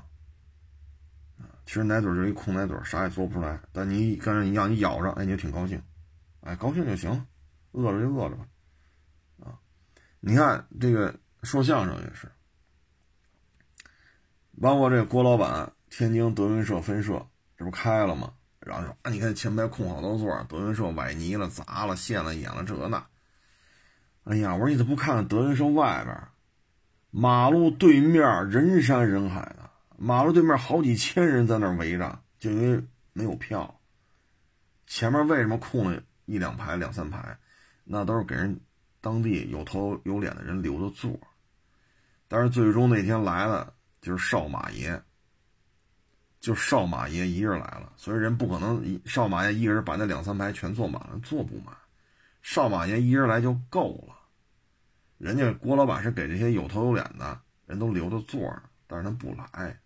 啊，其实奶嘴就是一空奶嘴，啥也做不出来。但你跟人一样，你咬着，哎，你就挺高兴，哎，高兴就行了，饿着就饿着吧，啊，你看这个。说相声也是，包括这郭老板，天津德云社分社，这不开了吗？然后说啊，你看前排空好多座，德云社崴泥了、砸了、陷了、演了这那。哎呀，我说你怎么不看看德云社外边？马路对面人山人海的，马路对面好几千人在那围着，就因为没有票。前面为什么空了一两排、两三排？那都是给人当地有头有脸的人留的座。但是最终那天来了，就是少马爷，就少马爷一人来了，所以人不可能少马爷一个人把那两三排全坐满了，坐不满。少马爷一人来就够了，人家郭老板是给这些有头有脸的人都留着座儿，但是他不来，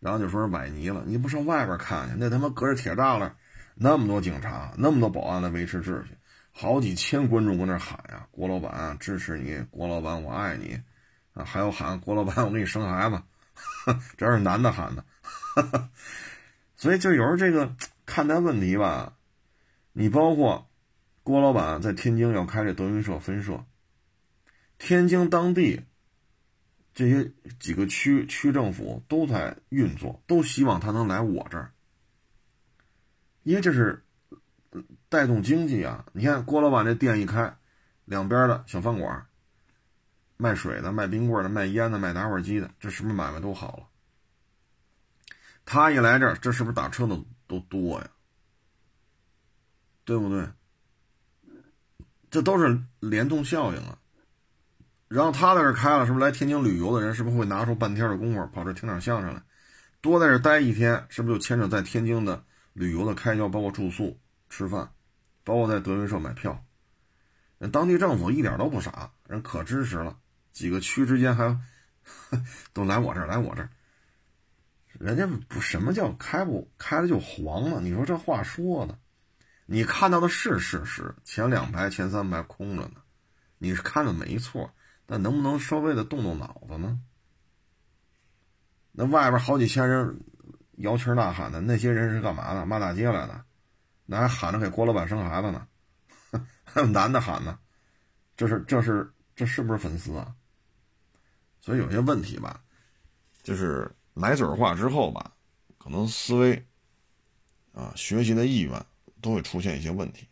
然后就说是崴泥了，你不上外边看去？那他妈隔着铁栅栏，那么多警察，那么多保安来维持秩序，好几千观众搁那喊呀：“郭老板支持你，郭老板我爱你。”啊，还有喊郭老板，我给你生孩子，这是男的喊的，所以就有时候这个看待问题吧，你包括郭老板在天津要开这德云社分社，天津当地这些几个区区政府都在运作，都希望他能来我这儿，因为这是。带动经济啊！你看郭老板这店一开，两边的小饭馆，卖水的、卖冰棍的、卖烟的、卖打火机的，这是不是买卖都好了？他一来这儿，这是不是打车的都多呀？对不对？这都是联动效应啊。然后他在这开了，是不是来天津旅游的人，是不是会拿出半天的功夫跑这听点相声来？多在这待一天，是不是就牵扯在天津的旅游的开销，包括住宿、吃饭？包括在德云社买票，人当地政府一点都不傻，人可支持了。几个区之间还都来我这儿，来我这儿。人家不什么叫开不开了就黄了？你说这话说的，你看到的是事实，前两排、前三排空着呢，你是看的没错，但能不能稍微的动动脑子呢？那外边好几千人摇旗呐喊的，那些人是干嘛的？骂大街来的。那还喊着给郭老板生孩子呢，还有男的喊呢，这是这是这是不是粉丝啊？所以有些问题吧，就是奶嘴化之后吧，可能思维啊、学习的意愿都会出现一些问题。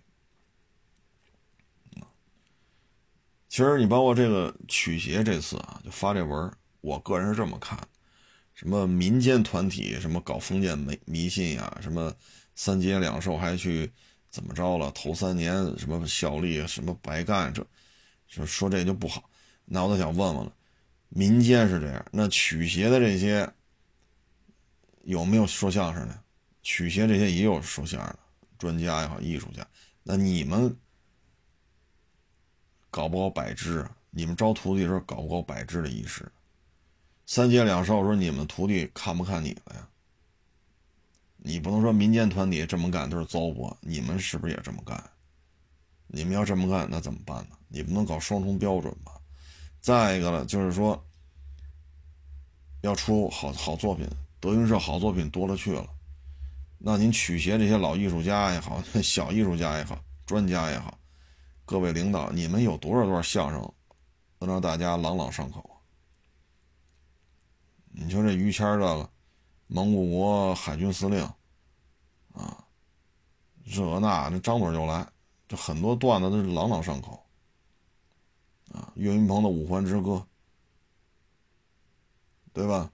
其实你包括这个曲协这次啊，就发这文，我个人是这么看，什么民间团体什么搞封建迷迷信呀，什么。三节两寿还去怎么着了？头三年什么效力什么白干，这就说这就不好。那我就想问问了，民间是这样，那曲协的这些有没有说相声的？曲协这些也有说相声的专家也好，艺术家。那你们搞不搞百支？你们招徒弟的时候搞不搞百支的仪式？三节两寿说你们徒弟看不看你了呀？你不能说民间团体这么干都是糟粕，你们是不是也这么干？你们要这么干，那怎么办呢？你不能搞双重标准吧？再一个了，就是说要出好好作品，德云社好作品多了去了。那您曲协这些老艺术家也好，小艺术家也好，专家也好，各位领导，你们有多少段相声能让大家朗朗上口？你说这于谦这个。蒙古国海军司令，啊，这那那张嘴就来，这很多段子都是朗朗上口，啊，岳云鹏的《五环之歌》，对吧？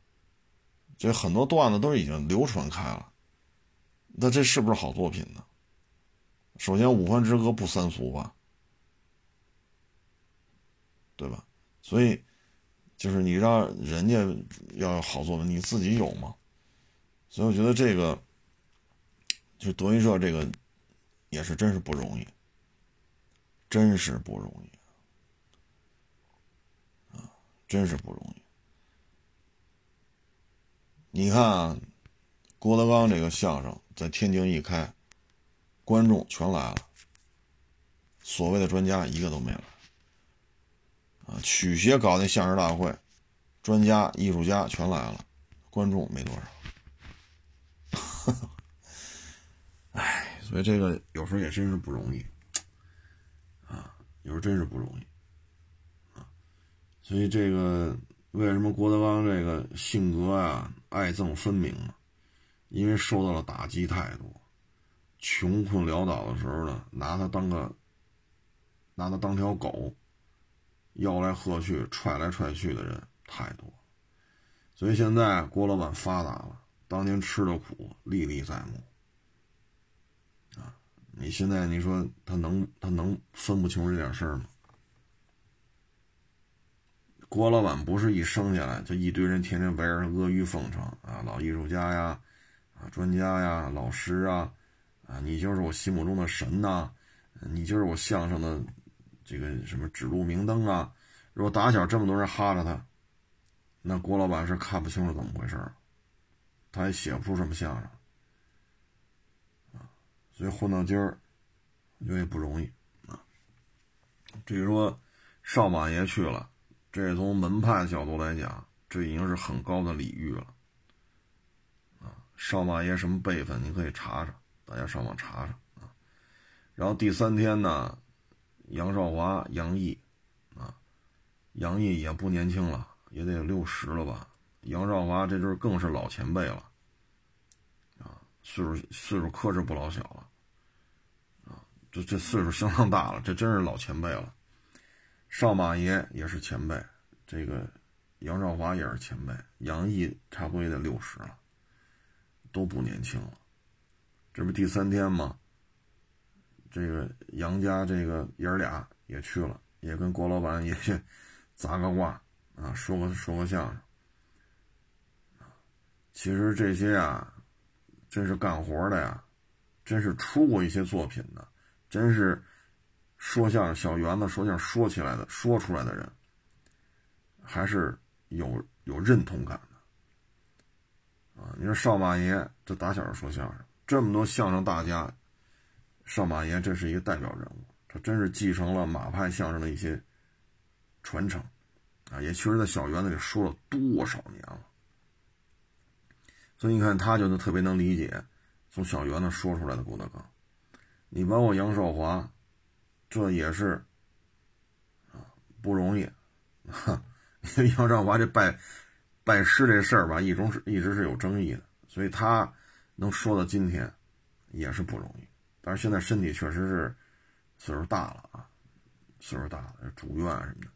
这很多段子都已经流传开了，那这是不是好作品呢？首先，《五环之歌》不三俗吧，对吧？所以，就是你让人家要有好作品，你自己有吗？所以我觉得这个，就德云社这个，也是真是不容易，真是不容易，真是不容易。你看啊，郭德纲这个相声在天津一开，观众全来了，所谓的专家一个都没来。啊，曲协搞那相声大会，专家、艺术家全来了，观众没多少。唉，所以这个有时候也真是不容易啊，有时候真是不容易。所以这个为什么郭德纲这个性格啊爱憎分明呢？因为受到了打击太多，穷困潦倒的时候呢，拿他当个拿他当条狗，吆来喝去、踹来踹去的人太多，所以现在郭老板发达了。当年吃的苦历历在目，啊！你现在你说他能他能分不清这点事儿吗？郭老板不是一生下来就一堆人天天围着阿谀奉承啊，老艺术家呀，啊专家呀，老师啊，啊你就是我心目中的神呐，你就是我相声的这个什么指路明灯啊！如果打小这么多人哈着他，那郭老板是看不清楚怎么回事。他也写不出什么相声，啊，所以混到今儿，我觉得也不容易啊。至于说少马爷去了，这从门派的角度来讲，这已经是很高的礼遇了。啊，少马爷什么辈分，你可以查查，大家上网查查啊。然后第三天呢，杨少华、杨毅，啊，杨毅也不年轻了，也得六十了吧？杨少华这就是更是老前辈了，啊，岁数岁数可是不老小了，啊，这这岁数相当大了，这真是老前辈了。少马爷也是前辈，这个杨少华也是前辈，杨毅差不多也得六十了，都不年轻了。这不第三天吗？这个杨家这个爷儿俩也去了，也跟郭老板也去 砸个卦啊，说个说个相声。其实这些啊，真是干活的呀，真是出过一些作品的，真是。说相声小园子说相声说起来的说出来的人，还是有有认同感的啊！你说少马爷这打小就说相声，这么多相声大家，少马爷这是一个代表人物，他真是继承了马派相声的一些传承啊！也确实在小园子里说了多少年了，所以你看他就能特别能理解从小园子说出来的郭德纲，你包括杨少华。这也是啊，不容易，哈，因为杨少华这拜拜师这事儿吧，一种是一直是有争议的，所以他能说到今天也是不容易。但是现在身体确实是岁数大了啊，岁数大了，住院什么的，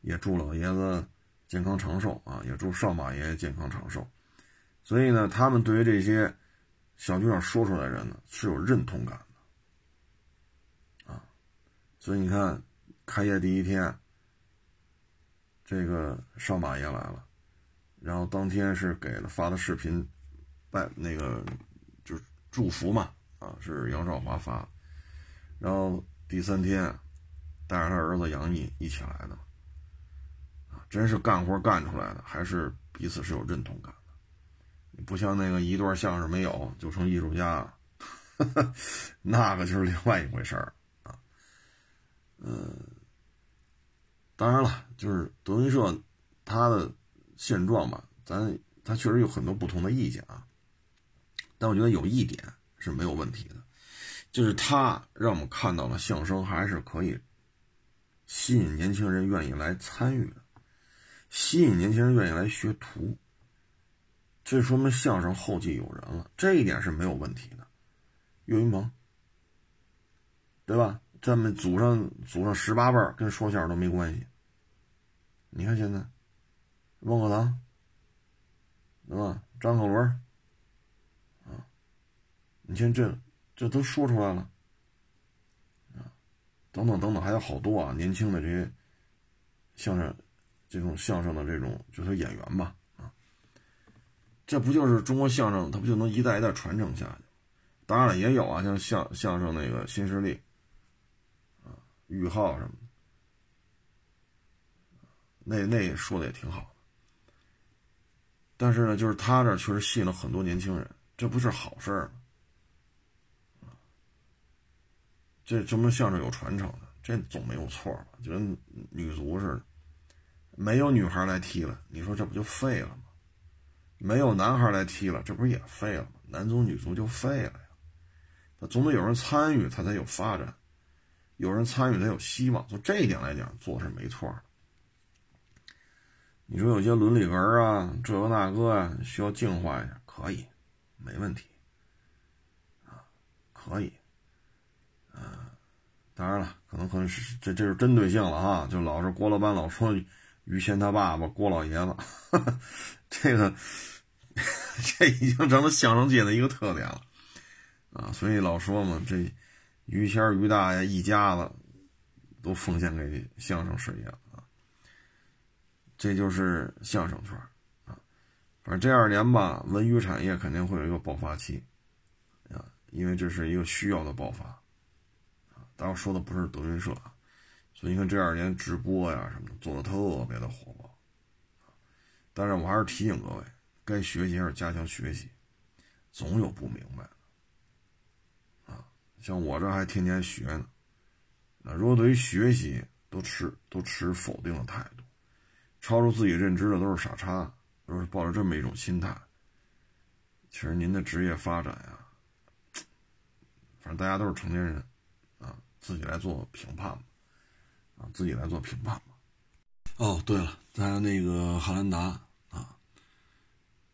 也祝老爷子健康长寿啊，也祝少马爷爷健康长寿。所以呢，他们对于这些小剧场说出来的人呢，是有认同感。所以你看，开业第一天，这个少马爷来了，然后当天是给了发的视频，拜那个就是祝福嘛，啊，是杨少华发，然后第三天带着他儿子杨毅一起来的，啊，真是干活干出来的，还是彼此是有认同感的，不像那个一段相声没有就成艺术家，那个就是另外一回事儿。嗯，当然了，就是德云社它的现状吧，咱它确实有很多不同的意见啊。但我觉得有一点是没有问题的，就是它让我们看到了相声还是可以吸引年轻人愿意来参与的，吸引年轻人愿意来学徒。这说明相声后继有人了，这一点是没有问题的。岳云鹏，对吧？咱们祖上祖上十八辈跟说相声都没关系。你看现在，孟鹤堂，对吧？张鹤伦，啊，你看这这都说出来了，啊，等等等等，还有好多啊，年轻的这些相声，这种相声的这种就是演员吧，啊，这不就是中国相声，它不就能一代一代传承下去？当然了，也有啊，像相相声那个新势力。玉浩什么的，那那说的也挺好的，但是呢，就是他这确实吸引了很多年轻人，这不是好事吗？这这么相声有传承的，这总没有错吧？就跟女足似的，没有女孩来踢了，你说这不就废了吗？没有男孩来踢了，这不也废了吗？男足女足就废了呀，他总得有人参与，他才有发展。有人参与，才有希望。从这一点来讲，做是没错的。你说有些伦理哏啊，这个那个啊，需要净化一下，可以，没问题，啊，可以，啊，当然了，可能可能是这这是针对性了啊，就老是郭老板老说于谦他爸爸郭老爷子，这个 这已经成了相声界的一个特点了，啊，所以老说嘛，这。于谦、于大爷一家子都奉献给相声事业了啊！这就是相声圈啊。反正这二年吧，文娱产业肯定会有一个爆发期啊，因为这是一个需要的爆发啊。当然说的不是德云社啊，所以你看这二年直播呀什么的做的特别的火爆但是我还是提醒各位，该学习还是加强学习，总有不明白。像我这还天天学呢，那如果对于学习都持都持否定的态度，超出自己认知的都是傻叉，都是抱着这么一种心态。其实您的职业发展呀，反正大家都是成年人，啊，自己来做评判吧，啊，自己来做评判吧。哦，对了，咱那个汉兰达，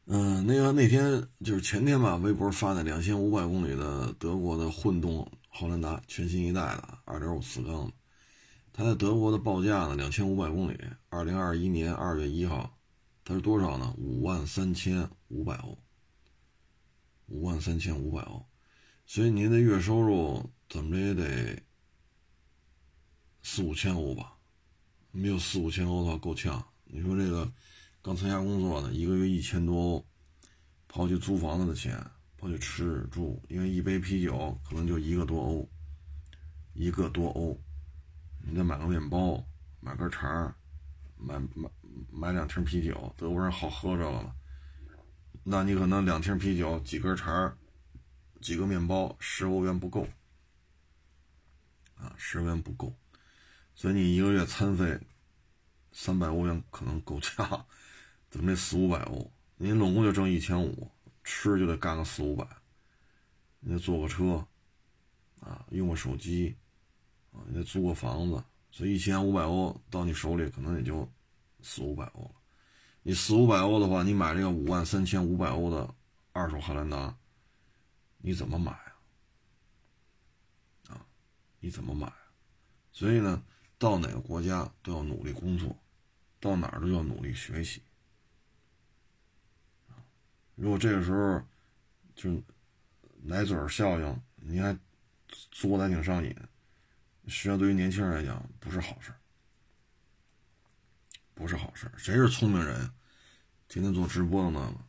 嗯，那个那天就是前天吧，微博发的两千五百公里的德国的混动汉兰达，全新一代的二点五四缸的。它在德国的报价呢，两千五百公里，二零二一年二月一号，它是多少呢？五万三千五百欧，五万三千五百欧，所以您的月收入怎么着也得四五千欧吧？没有四五千欧的话够呛。你说这个刚参加工作的，一个月一千多欧，刨去租房子的钱，刨去吃住，因为一杯啤酒可能就一个多欧，一个多欧。你再买个面包，买根肠，买买买两瓶啤酒，德国人好喝这个了。那你可能两瓶啤酒，几根肠，几个面包，十欧元不够啊，十欧元不够。所以你一个月餐费三百欧元可能够呛，怎么这四五百欧？您拢共就挣一千五，吃就得干个四五百，你得坐个车啊，用个手机。啊，你得租个房子，所以一千五百欧到你手里可能也就四五百欧了。你四五百欧的话，你买这个五万三千五百欧的二手汉兰达，你怎么买啊？啊，你怎么买？所以呢，到哪个国家都要努力工作，到哪儿都要努力学习。如果这个时候就奶嘴效应，你还作的挺上瘾。实际上，对于年轻人来讲，不是好事不是好事谁是聪明人？天天做直播的呢？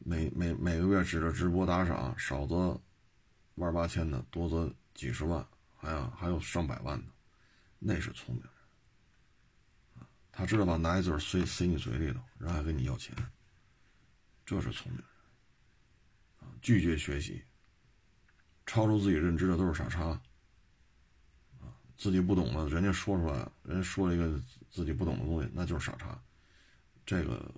每每每个月指着直播打赏，少则万八千的，多则几十万，还有还有上百万的，那是聪明人。他知道把奶嘴塞塞你嘴里头，然后还跟你要钱，这是聪明人啊。拒绝学习，超出自己认知的都是傻叉啊。自己不懂的，人家说出来，人家说了一个自己不懂的东西，那就是傻叉。这个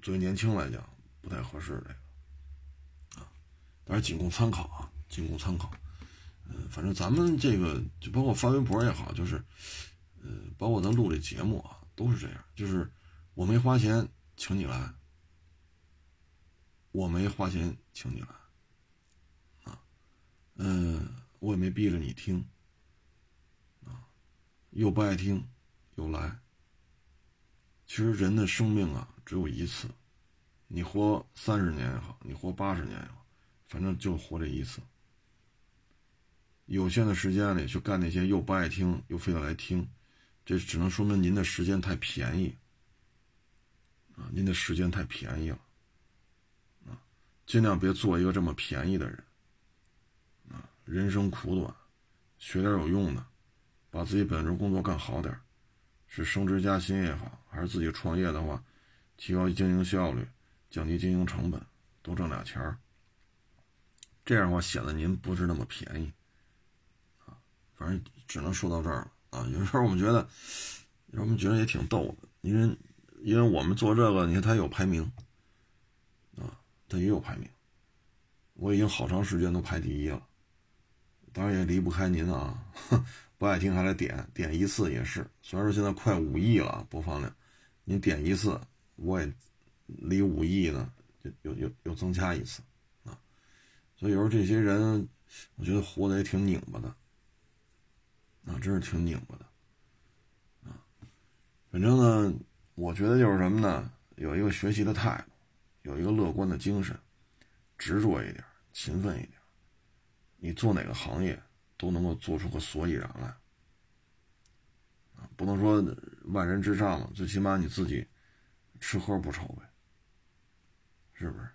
作为年轻来讲不太合适，这个啊，当然仅供参考啊，仅供参考。嗯，反正咱们这个就包括发微博也好，就是，呃，包括咱录这节目啊，都是这样，就是我没花钱请你来，我没花钱请你来，啊，嗯，我也没逼着你听。又不爱听，又来。其实人的生命啊，只有一次，你活三十年也好，你活八十年也好，反正就活这一次。有限的时间里去干那些又不爱听又非得来听，这只能说明您的时间太便宜啊！您的时间太便宜了！尽量别做一个这么便宜的人啊！人生苦短，学点有用的。把自己本职工作干好点是升职加薪也好，还是自己创业的话，提高经营效率，降低经营成本，多挣俩钱儿。这样的话显得您不是那么便宜，啊，反正只能说到这儿了啊。有时候我们觉得，我们觉得也挺逗的，因为因为我们做这个，你看他有排名，啊，他也有排名，我已经好长时间都排第一了，当然也离不开您啊。不爱听还来点点一次也是，虽然说现在快五亿了播放量，你点一次，我也离五亿呢，又又又增加一次啊。所以有时候这些人，我觉得活得也挺拧巴的啊，真是挺拧巴的啊。反正呢，我觉得就是什么呢？有一个学习的态度，有一个乐观的精神，执着一点，勤奋一点，你做哪个行业？都能够做出个所以然来，不能说万人之上嘛，最起码你自己吃喝不愁呗，是不是？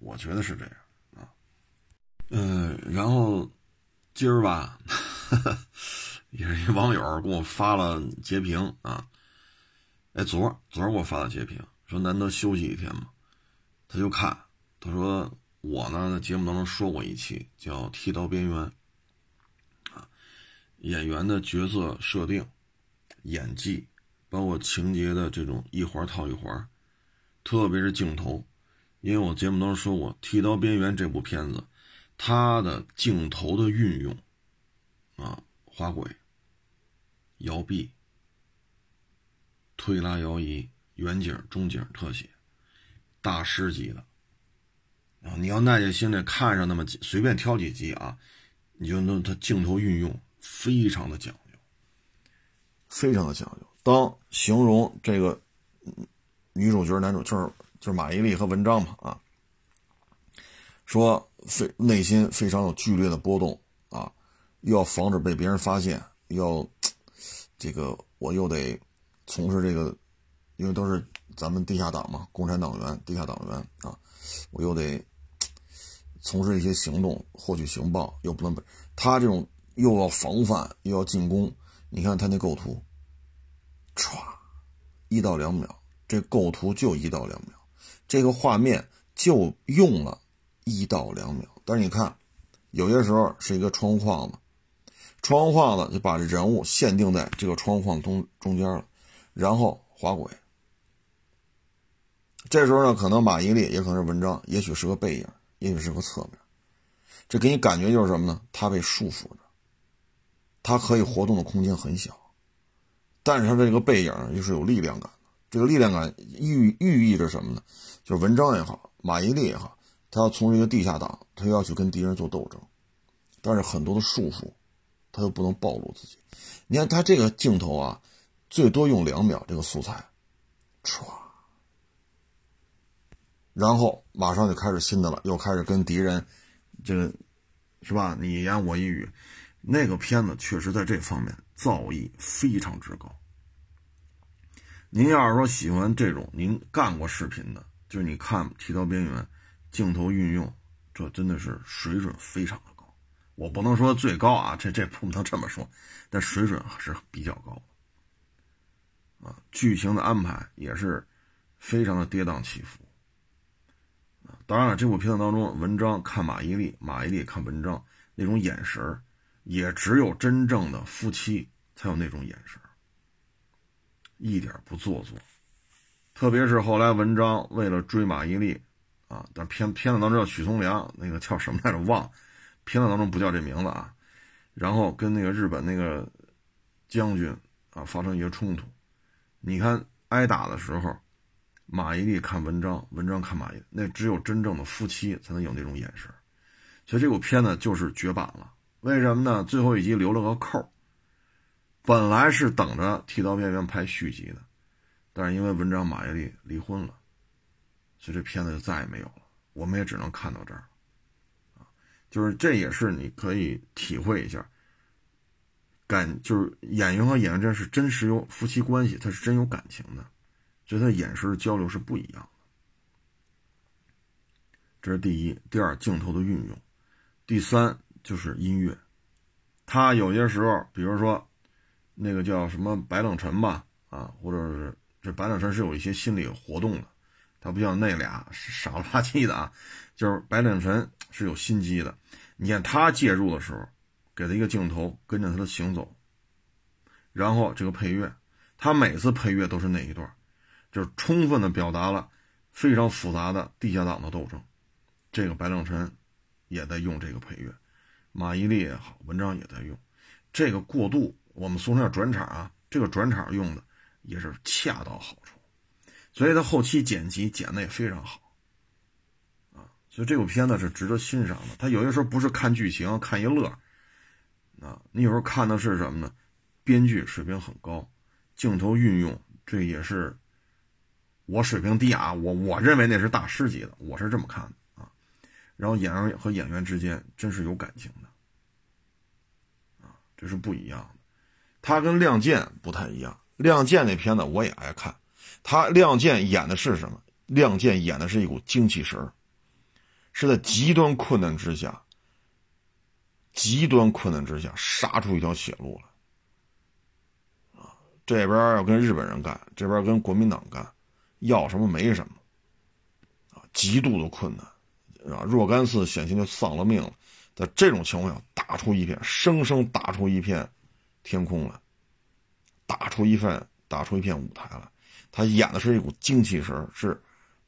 我觉得是这样啊。嗯，然后今儿吧，也是一网友给我发了截屏啊，哎，昨儿昨儿给我发的截屏，说难得休息一天嘛，他就看，他说我呢在节目当中说过一期叫《剃刀边缘》。啊演员的角色设定、演技，包括情节的这种一环套一环，特别是镜头，因为我节目当中说过，《剃刀边缘》这部片子，它的镜头的运用，啊，滑轨、摇臂、推拉摇移、远景、中景、特写，大师级的。啊，你要耐下心来看上那么几，随便挑几集啊，你就能它镜头运用非常的讲究，非常的讲究。当形容这个女主角、男主就是就是马伊琍和文章嘛啊，说非内心非常有剧烈的波动啊，又要防止被别人发现，要这个我又得从事这个，因为都是咱们地下党嘛，共产党员、地下党员啊，我又得。从事一些行动，获取情报又不能，他这种又要防范又要进攻。你看他那构图，歘，一到两秒，这构图就一到两秒，这个画面就用了一到两秒。但是你看，有些时候是一个窗框子，窗框子就把这人物限定在这个窗框中中间了，然后滑轨。这时候呢，可能马伊琍，也可能是文章，也许是个背影。也许是个侧面，这给你感觉就是什么呢？他被束缚着，他可以活动的空间很小，但是他这个背影又是有力量感的。这个力量感寓寓意着什么呢？就是文章也好，马伊琍也好，他要从一个地下党，他要去跟敌人做斗争，但是很多的束缚，他又不能暴露自己。你看他这个镜头啊，最多用两秒，这个素材，唰。然后马上就开始新的了，又开始跟敌人，这个是吧？你一言我一语，那个片子确实在这方面造诣非常之高。您要是说喜欢这种，您干过视频的，就是你看《剃刀边缘》，镜头运用，这真的是水准非常的高。我不能说最高啊，这这不能这么说，但水准还是比较高。啊，剧情的安排也是非常的跌宕起伏。当然了，这部片子当中，文章看马伊琍，马伊琍看文章那种眼神也只有真正的夫妻才有那种眼神一点不做作。特别是后来文章为了追马伊琍，啊，但片片子当中叫许从良，那个叫什么来着？忘，片子当中不叫这名字啊。然后跟那个日本那个将军啊发生一些冲突，你看挨打的时候。马伊琍看文章，文章看马伊，那只有真正的夫妻才能有那种眼神。所以这部片子就是绝版了。为什么呢？最后一集留了个扣本来是等着《剃刀边缘》拍续集的，但是因为文章马伊琍离婚了，所以这片子就再也没有了。我们也只能看到这儿。就是这也是你可以体会一下，感就是演员和演员之间是真实有夫妻关系，他是真有感情的。就他眼神交流是不一样的，这是第一。第二，镜头的运用；第三，就是音乐。他有些时候，比如说那个叫什么白冷晨吧，啊，或者是这白冷晨是有一些心理活动的，他不像那俩傻了吧唧的啊。就是白冷晨是有心机的。你看他介入的时候，给他一个镜头，跟着他的行走，然后这个配乐，他每次配乐都是那一段。就是充分的表达了非常复杂的地下党的斗争，这个白冷晨也在用这个配乐，马伊琍也好，文章也在用这个过渡。我们俗称叫转场啊，这个转场用的也是恰到好处，所以他后期剪辑剪的也非常好啊。所以这部片子是值得欣赏的。他有些时候不是看剧情看一乐啊，你有时候看的是什么呢？编剧水平很高，镜头运用这也是。我水平低啊，我我认为那是大师级的，我是这么看的啊。然后演员和演员之间真是有感情的，啊，这是不一样的。他跟《亮剑》不太一样，《亮剑》那片子我也爱看。他《亮剑》演的是什么？《亮剑》演的是一股精气神是在极端困难之下，极端困难之下杀出一条血路来。啊，这边要跟日本人干，这边跟国民党干。要什么没什么，啊，极度的困难，啊，若干次险些就丧了命了，在这种情况下，打出一片，生生打出一片天空来，打出一份打出一片舞台来。他演的是一股精气神，是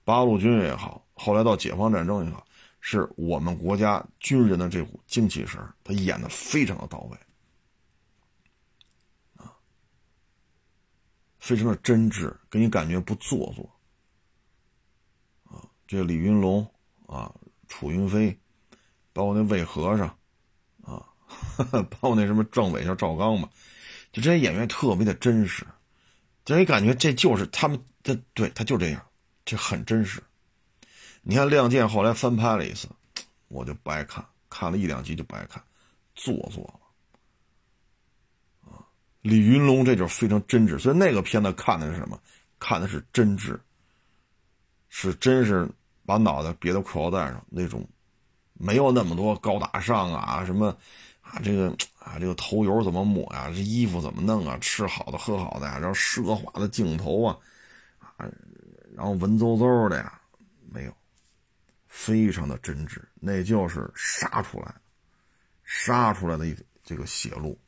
八路军也好，后来到解放战争也好，是我们国家军人的这股精气神，他演的非常的到位，非常的真挚，给你感觉不做作，啊，这李云龙啊，楚云飞，包括那魏和尚，啊，包括那什么政委叫赵刚嘛，就这些演员特别的真实。就你感觉这就是他们，他对他就这样，这很真实。你看《亮剑》后来翻拍了一次，我就不爱看，看了一两集就不爱看，做作。李云龙这就是非常真挚，所以那个片子看的是什么？看的是真挚，是真是把脑袋别在裤腰带上那种，没有那么多高大上啊什么。啊，这个啊，这个头油怎么抹呀？这衣服怎么弄啊？吃好的，喝好的呀，然后奢华的镜头啊，啊，然后文绉绉的呀，没有，非常的真挚，那就是杀出来，杀出来的一这个血路，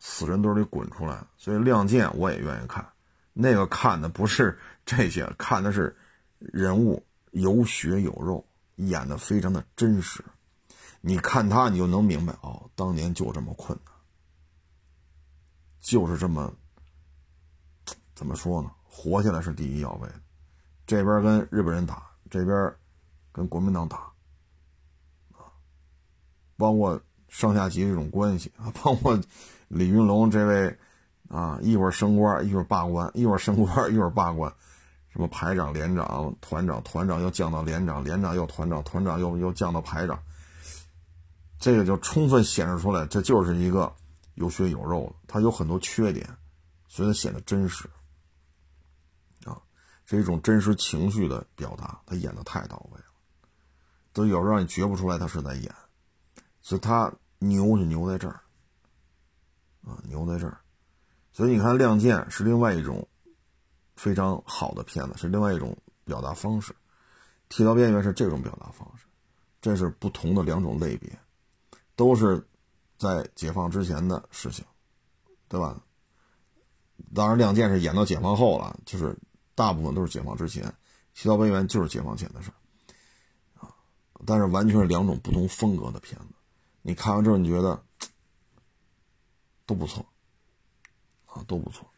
死人堆里滚出来所以《亮剑》我也愿意看，那个看的不是 这些，看的是人物有血有肉，演的非常的真实。你看他，你就能明白哦，当年就这么困难，就是这么怎么说呢？活下来是第一要位。这边跟日本人打，这边跟国民党打，啊，包括上下级这种关系啊，包括李云龙这位啊，一会儿升官，一会儿罢官，一会儿升官，一会儿罢官，什么排长、连长、团长，团长又降到连长，连长又团长，团长又又降到排长。这个就充分显示出来，这就是一个有血有肉的，他有很多缺点，所以他显得真实，啊，是一种真实情绪的表达，他演的太到位了，都有让你觉不出来他是在演，所以他牛就牛在这儿，啊，牛在这儿，所以你看《亮剑》是另外一种非常好的片子，是另外一种表达方式，《剃刀边缘》是这种表达方式，这是不同的两种类别。都是在解放之前的事情，对吧？当然，《亮剑》是演到解放后了，就是大部分都是解放之前，《剃刀边缘》就是解放前的事儿啊。但是完全是两种不同风格的片子，你看完之后你觉得都不错啊，都不错。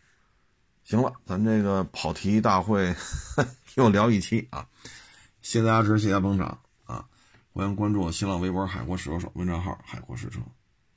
行了，咱这个跑题大会 又聊一期啊，谢谢大家支持，谢谢大家捧场啊。欢迎关注我新浪微博“海阔试车手”微账号“海阔试车”。